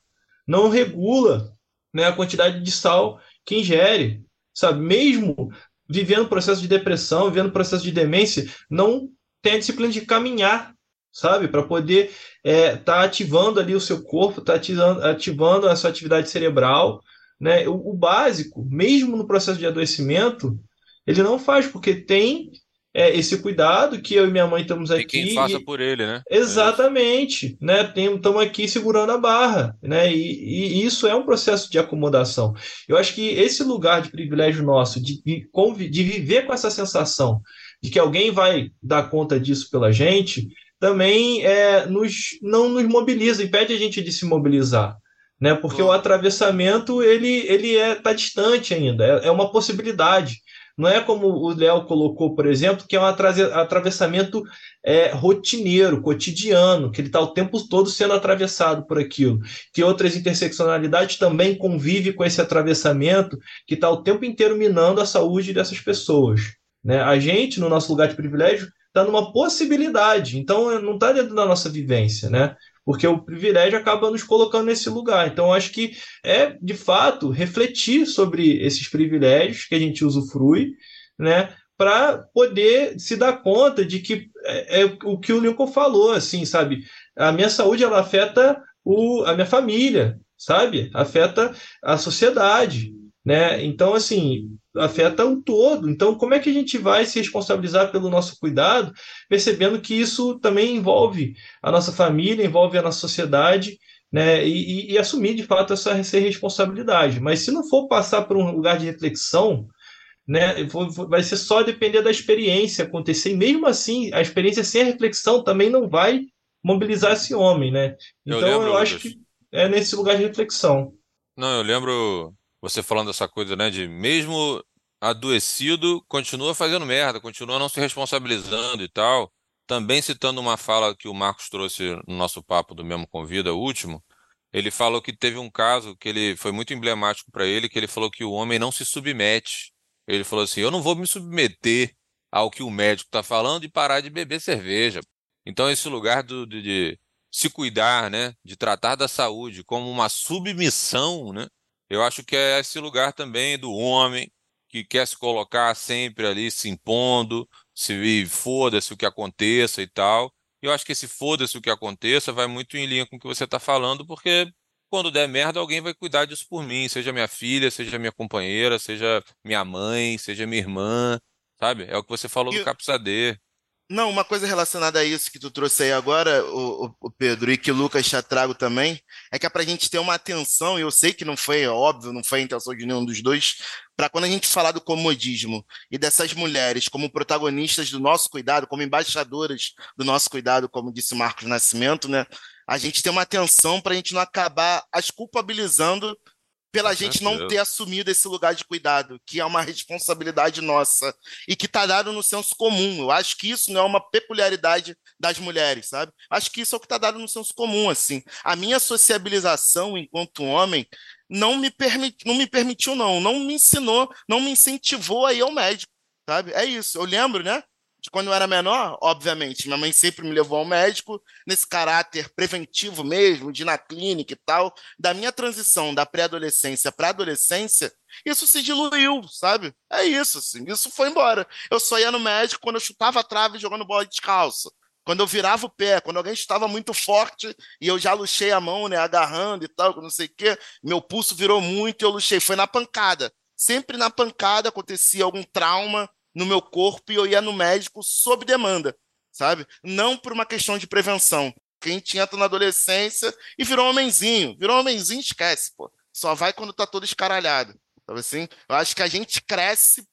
não regula, né, a quantidade de sal que ingere, sabe? Mesmo vivendo processo de depressão, vivendo processo de demência, não tem a disciplina de caminhar, sabe? Para poder estar tá ativando ali o seu corpo, tá ativando, ativando a sua atividade cerebral, né? O, o básico, mesmo no processo de adoecimento, ele não faz, porque tem é, esse cuidado que eu e minha mãe estamos aqui. quem faça e- por ele, né? Exatamente, né? Estamos aqui segurando a barra, né? E, e isso é um processo de acomodação. Eu acho que esse lugar de privilégio nosso, de, de viver com essa sensação de que alguém vai dar conta disso pela gente, também é, nos, não nos mobiliza, impede a gente de se mobilizar, né? Porque o atravessamento ele ele é tá distante ainda, é, é uma possibilidade. Não é como o Léo colocou, por exemplo, que é um atravessamento é, rotineiro, cotidiano, que ele está o tempo todo sendo atravessado por aquilo. Que outras interseccionalidades também convivem com esse atravessamento, que está o tempo inteiro minando a saúde dessas pessoas. Né? A gente, no nosso lugar de privilégio, está numa possibilidade, então não está dentro da nossa vivência, né? Porque o privilégio acaba nos colocando nesse lugar. Então, acho que é, de fato, refletir sobre esses privilégios que a gente usufrui, né? Para poder se dar conta de que é, é o que o Lincoln falou, assim, sabe? A minha saúde ela afeta o, a minha família, sabe? Afeta a sociedade, né? Então, assim, afeta o todo. Então, como é que a gente vai se responsabilizar pelo nosso cuidado, percebendo que isso também envolve a nossa família, envolve a nossa sociedade, né? E, e- e assumir de fato essa, essa responsabilidade. Mas se não for passar por um lugar de reflexão, né, vai ser só depender da experiência acontecer. E mesmo assim, a experiência sem a reflexão também não vai mobilizar esse homem, né? Eu Então, lembro, eu acho Lucas. que é nesse lugar de reflexão. Não, eu lembro você falando dessa coisa, né, de mesmo adoecido, continua fazendo merda, continua não se responsabilizando e tal. Também citando uma fala que o Marcos trouxe no nosso papo do mesmo Convida, último, ele falou que teve um caso que ele foi muito emblemático para ele, que ele falou que o homem não se submete, Ele falou assim: eu não vou me submeter ao que o médico está falando e parar de beber cerveja. Então, esse lugar do, de, de se cuidar, né, de tratar da saúde como uma submissão, né, eu acho que é esse lugar também do homem que quer se colocar sempre ali se impondo, se foda-se o que aconteça e tal. Eu acho que esse foda-se o que aconteça vai muito em linha com o que você está falando, porque quando der merda, alguém vai cuidar disso por mim, seja minha filha, seja minha companheira, seja minha mãe, seja minha irmã, sabe? É o que você falou E- do Capsadê. Não, uma coisa relacionada a isso que tu trouxe aí agora, o, o- Pedro, e que o Lucas já trago também, é que é pra gente ter uma atenção, e eu sei que não foi óbvio, não foi a intenção de nenhum dos dois, para quando a gente falar do comodismo e dessas mulheres como protagonistas do nosso cuidado, como embaixadoras do nosso cuidado, como disse Marcos Nascimento, né? A gente ter uma atenção para a gente não acabar as culpabilizando pela gente não ter assumido esse lugar de cuidado, que é uma responsabilidade nossa e que está dado no senso comum. Eu acho que isso não é uma peculiaridade das mulheres, sabe? Acho que isso é o que está dado no senso comum, assim. A minha sociabilização enquanto homem não me permit, não me permitiu, não, não me ensinou, não me incentivou a ir ao médico, sabe? É isso. Eu lembro, né? De quando eu era menor, obviamente, minha mãe sempre me levou ao médico nesse caráter preventivo mesmo, de ir na clínica e tal. Da minha transição da pré-adolescência para adolescência, isso se diluiu, sabe? É isso, assim, isso foi embora. Eu só ia no médico quando eu chutava a trave jogando bola descalço. Quando eu virava o pé, quando alguém estava muito forte e eu já luxei a mão, né, agarrando e tal, não sei o quê, meu pulso virou muito e eu luxei. Foi na pancada. Sempre na pancada acontecia algum trauma no meu corpo e eu ia no médico sob demanda, sabe? Não por uma questão de prevenção. Quem tinha na adolescência e virou homenzinho. Virou homenzinho, esquece, pô. Só vai quando tá todo escaralhado. Sabe assim? Eu acho que a gente cresce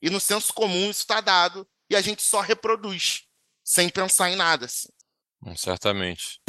e no senso comum isso está dado e a gente só reproduz, sem pensar em nada. Assim. Hum, Certamente.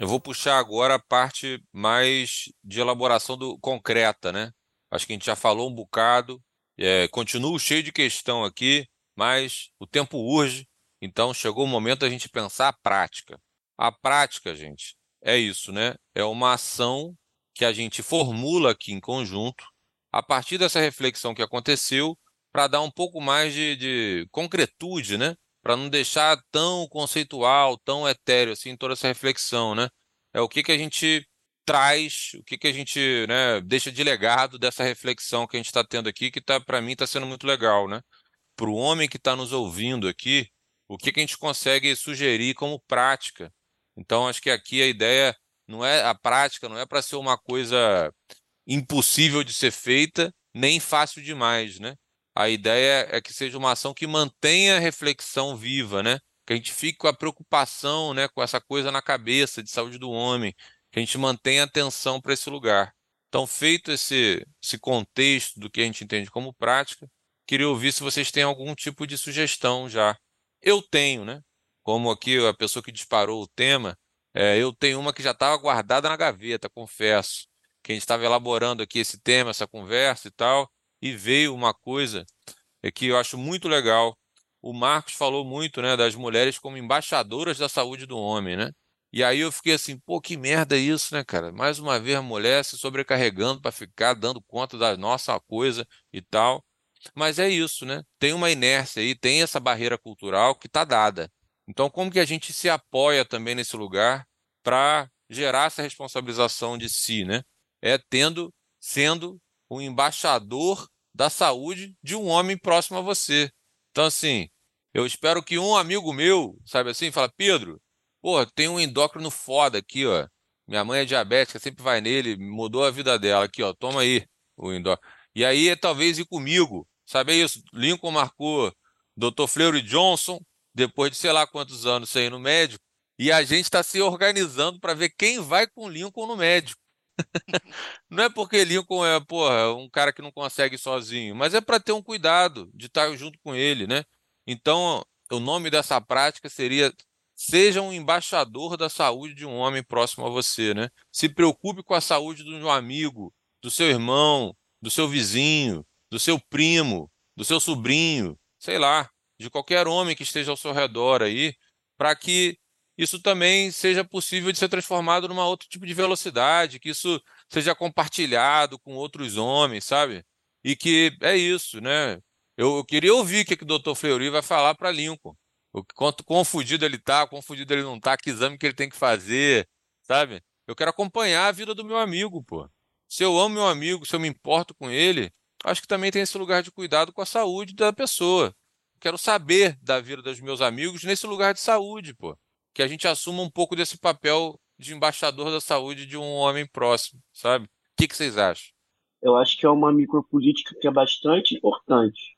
Eu vou puxar agora a parte mais de elaboração do concreta, né? Acho que a gente já falou um bocado, é, continuo cheio de questão aqui, mas o tempo urge, então chegou o momento da gente pensar a prática. A prática, gente, é isso, né? É uma ação que a gente formula aqui em conjunto, a partir dessa reflexão que aconteceu, para dar um pouco mais de, de concretude, né? Para não deixar tão conceitual, tão etéreo assim toda essa reflexão, né? É o que que a gente traz, o que que a gente, né, deixa de legado dessa reflexão que a gente está tendo aqui, que tá, para mim está sendo muito legal, né? Para o homem que está nos ouvindo aqui, o que que a gente consegue sugerir como prática? Então, acho que aqui a ideia não é a prática, não é para ser uma coisa impossível de ser feita, nem fácil demais, né? A ideia é que seja uma ação que mantenha a reflexão viva, né? Que a gente fique com a preocupação, né, com essa coisa na cabeça de saúde do homem, que a gente mantenha atenção para esse lugar. Então, feito esse, esse contexto do que a gente entende como prática, queria ouvir se vocês têm algum tipo de sugestão já. Eu tenho, né? Como aqui a pessoa que disparou o tema, é, eu tenho uma que já estava guardada na gaveta, confesso. Que a gente estava elaborando aqui esse tema, essa conversa e tal, e veio uma coisa é, que eu acho muito legal. O Marcos falou muito, né, das mulheres como embaixadoras da saúde do homem, né? E aí eu fiquei assim, pô, que merda isso, né, cara? Mais uma vez a mulher se sobrecarregando para ficar dando conta da nossa coisa e tal. Mas é isso, né? Tem uma inércia aí, tem essa barreira cultural que está dada. Então, como que a gente se apoia também nesse lugar para gerar essa responsabilização de si, né? É tendo, sendo o embaixador da saúde de um homem próximo a você. Então, assim, eu espero que um amigo meu, sabe assim, fala, Pedro, pô, tem um endócrino foda aqui, ó. Minha mãe é diabética, sempre vai nele, mudou a vida dela aqui, ó. Toma aí o endócrino. E aí é talvez ir comigo, sabe isso? Lincoln marcou Dr. Fleury Johnson, depois de sei lá quantos anos sem ir no médico, e a gente está se organizando para ver quem vai com Lincoln no médico. Não é porque Lincoln é, porra, um cara que não consegue sozinho, mas é para ter um cuidado de estar junto com ele, né? Então, o nome dessa prática seria seja um embaixador da saúde de um homem próximo a você, né? Se preocupe com a saúde do seu amigo, do seu irmão, do seu vizinho, do seu primo, do seu sobrinho, sei lá, de qualquer homem que esteja ao seu redor aí, para que isso também seja possível de ser transformado numa outro tipo de velocidade, que isso seja compartilhado com outros homens, sabe? e que é isso, né? Eu, queria ouvir o que, que o doutor Fleury vai falar para Lincoln. O quanto quão fudido ele tá, quão fudido ele não tá, que exame que ele tem que fazer, sabe? Eu quero acompanhar a vida do meu amigo, pô. Se eu amo meu amigo, se eu me importo com ele, acho que também tem esse lugar de cuidado com a saúde da pessoa. Quero saber da vida dos meus amigos nesse lugar de saúde, pô. Que a gente assuma um pouco desse papel de embaixador da saúde de um homem próximo, sabe? O que, que vocês acham? Eu acho que é uma micropolítica que é bastante importante.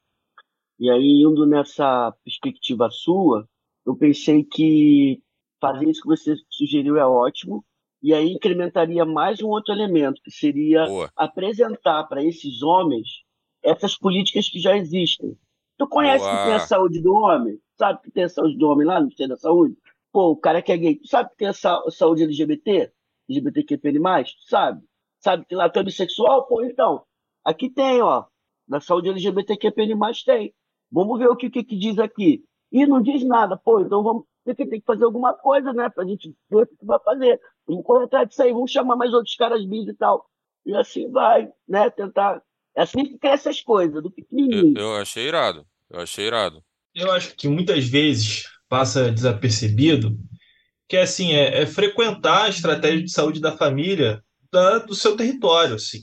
E aí, indo nessa perspectiva sua, eu pensei que fazer isso que você sugeriu é ótimo, e aí incrementaria mais um outro elemento, que seria Boa. apresentar para esses homens essas políticas que já existem. Tu conhece que tem a Boa. saúde do homem? Sabe que tem a saúde do homem lá no Ministério da Saúde? Pô, o cara que é gay, tu sabe que tem a sa- saúde LGBT? LGBTQP+, tu sabe? Sabe que lá tu é bissexual? Pô, então, aqui tem, ó. Na saúde LGBTQP+, tem. Vamos ver o que, que, que diz aqui. E não diz nada. Pô, então vamos ter que, tem que fazer alguma coisa, né? Pra gente ver o que que vai fazer. Vamos correr atrás disso aí, vamos chamar mais outros caras bis e tal. E assim vai, né? Tentar. É assim que crescem as coisas, do Eu, pequenininho. eu achei irado. Eu achei irado. Eu acho que muitas vezes passa desapercebido que assim é, é frequentar a estratégia de saúde da família da- do seu território, assim,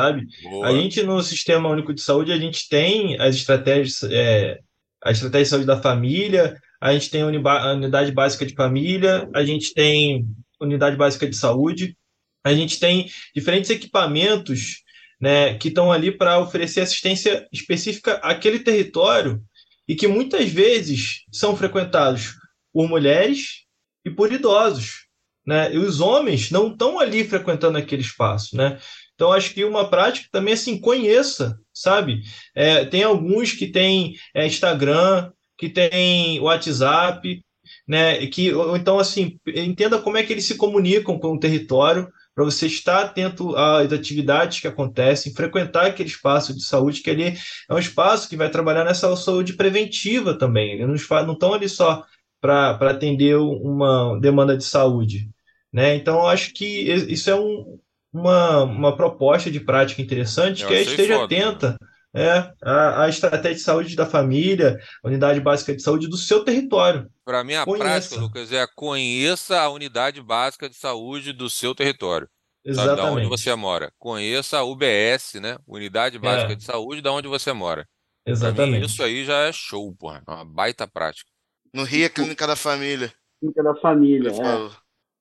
sabe? A Boa. gente no Sistema Único de Saúde a gente tem as estratégias, é, a estratégia de saúde da família, a gente tem a a unidade básica de família, a gente tem unidade básica de saúde, a gente tem diferentes equipamentos, né, que estão ali para oferecer assistência específica àquele território e que muitas vezes são frequentados por mulheres e por idosos, né? E os homens não estão ali frequentando aquele espaço, né? Então acho que uma prática também assim conheça, sabe? É, tem alguns que têm é, Instagram, que tem WhatsApp, né? Que ou então assim entenda como é que eles se comunicam com o território para você estar atento às atividades que acontecem, frequentar aquele espaço de saúde que ali é um espaço que vai trabalhar nessa saúde preventiva também. Eles não estão ali só para atender uma demanda de saúde, né? Então acho que isso é um, uma, uma proposta de prática interessante Eu que é esteja foda. atenta é, à, à estratégia de saúde da família, a unidade básica de saúde do seu território. Para mim, a Conheça. prática, Lucas, é conheça a unidade básica de saúde do seu território. Sabe, da onde Exatamente. você mora. Conheça a UBS, né? Unidade Básica É. de Saúde, da onde você mora. Para mim, Exatamente. isso aí já é show, porra. É uma baita prática. No Rio, a Clínica da Família. Clínica da família. É.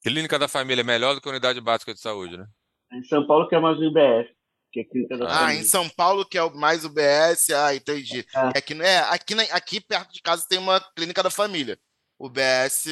Clínica da família é melhor do que a unidade básica de saúde, né? Em São Paulo que é mais o IBF, que é Clínica da Ah, Família. em São Paulo, que é mais o BS, ah, entendi. É que é, aqui, na- aqui perto de casa tem uma clínica da família. O BS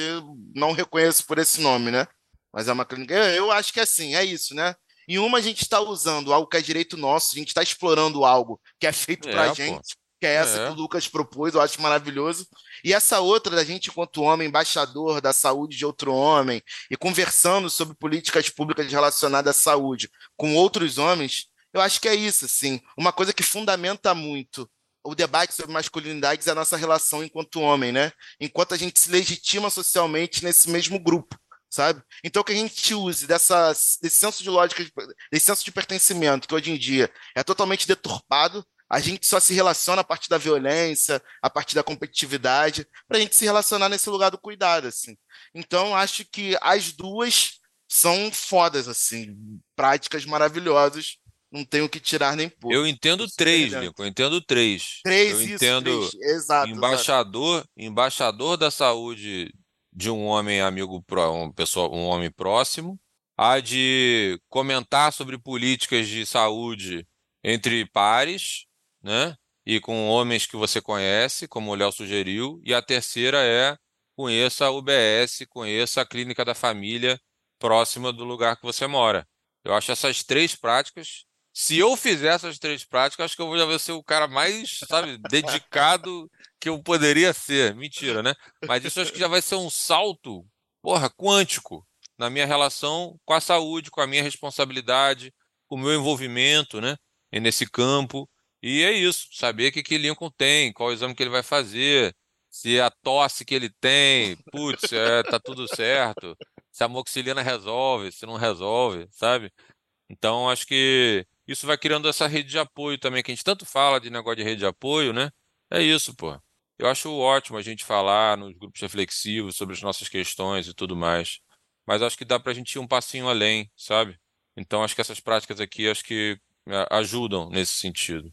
não reconheço por esse nome, né? Mas é uma clínica. Eu, eu acho que é assim, é isso, né? Em uma a gente está usando algo que é direito nosso, a gente está explorando algo que é feito É, pra pô. gente, que é essa É. que o Lucas propôs, eu acho maravilhoso. E essa outra da gente, enquanto homem, embaixador da saúde de outro homem, e conversando sobre políticas públicas relacionadas à saúde com outros homens, eu acho que é isso, assim. Uma coisa que fundamenta muito o debate sobre masculinidades é a nossa relação enquanto homem, né? Enquanto a gente se legitima socialmente nesse mesmo grupo, sabe? Então que a gente use dessa, desse senso de lógica, desse senso de pertencimento que hoje em dia é totalmente deturpado, a gente só se relaciona a partir da violência, a partir da competitividade, para a gente se relacionar nesse lugar do cuidado, assim. Então acho que as duas são fodas, assim, práticas maravilhosas, não tenho o que tirar nem pôr. Eu entendo é três. Lincoln. Eu entendo três. Três, Eu isso, entendo três. Exato, exato. embaixador, embaixador da saúde de um homem amigo, um pessoa, um homem próximo, a de comentar sobre políticas de saúde entre pares, né? E com homens que você conhece, como o Léo sugeriu. E a terceira é conheça a UBS, conheça a clínica da família próxima do lugar que você mora. Eu acho essas três práticas. Se eu fizer essas três práticas, acho que eu vou ser o cara mais, sabe, dedicado que eu poderia ser. Mentira, né? Mas isso acho que já vai ser um salto, porra, quântico na minha relação com a saúde, com a minha responsabilidade, com o meu envolvimento, né, nesse campo. E é isso, saber o que que Lincoln tem, qual exame que ele vai fazer, se a tosse que ele tem, putz, é, tá tudo certo, se a amoxicilina resolve, se não resolve, sabe? Então, acho que isso vai criando essa rede de apoio também, que a gente tanto fala de negócio de rede de apoio, né? É isso, pô. Eu acho ótimo a gente falar nos grupos reflexivos sobre as nossas questões e tudo mais. Mas acho que dá pra gente ir um passinho além, sabe? Então acho que essas práticas aqui acho que é, ajudam nesse sentido.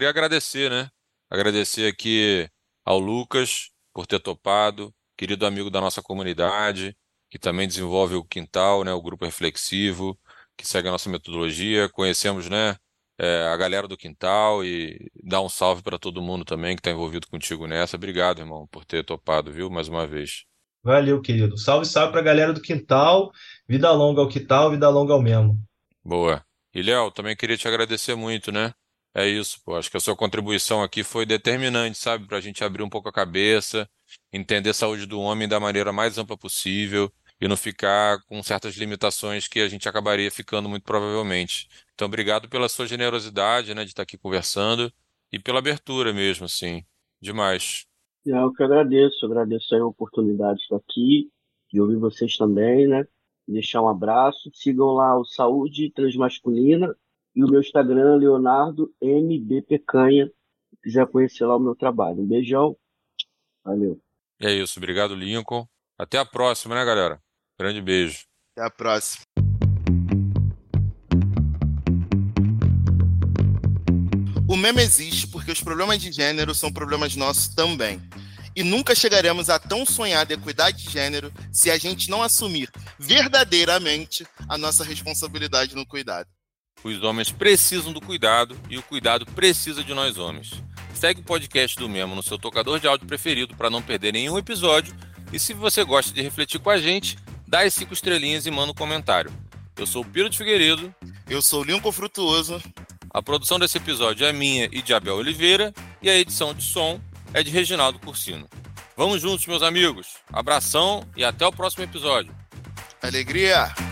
Queria agradecer, né? Agradecer aqui ao Lucas por ter topado, querido amigo da nossa comunidade, que também desenvolve o Quintal, né, o grupo reflexivo, que segue a nossa metodologia. Conhecemos, né, é, a galera do Quintal e dar um salve para todo mundo também que está envolvido contigo nessa. Obrigado, irmão, por ter topado, viu, mais uma vez. Valeu, querido. Salve, salve para a galera do Quintal. Vida longa ao Quintal, vida longa ao mesmo. Boa. E, Léo, também queria te agradecer muito, né? É isso, pô. Acho que a sua contribuição aqui foi determinante, sabe? Para a gente abrir um pouco a cabeça, entender a saúde do homem da maneira mais ampla possível e não ficar com certas limitações que a gente acabaria ficando muito provavelmente. Então, obrigado pela sua generosidade, né, de estar aqui conversando e pela abertura mesmo, assim. Demais. Eu que agradeço, agradeço a oportunidade de estar aqui, de ouvir vocês também, né? Deixar um abraço, sigam lá o Saúde Transmasculina e o meu Instagram, Leonardo MB Pecanha, se quiser conhecer lá o meu trabalho. Um beijão, valeu. É isso, obrigado, Lincoln. Até a próxima, né, galera? Grande beijo. Até a próxima. O meme existe porque os problemas de gênero são problemas nossos também. E nunca chegaremos a tão sonhada equidade de gênero se a gente não assumir verdadeiramente a nossa responsabilidade no cuidado. Os homens precisam do cuidado e o cuidado precisa de nós homens. Segue o podcast do Memo no seu tocador de áudio preferido para não perder nenhum episódio. E se você gosta de refletir com a gente, dá as cinco estrelinhas e manda um comentário. Eu sou o Piro de Figueiredo. Eu sou o Lincoln Frutuoso. A produção desse episódio é minha e de Abel Oliveira. E a edição de som é de Reginaldo Cursino. Vamos juntos, meus amigos. Abração e até o próximo episódio. Alegria!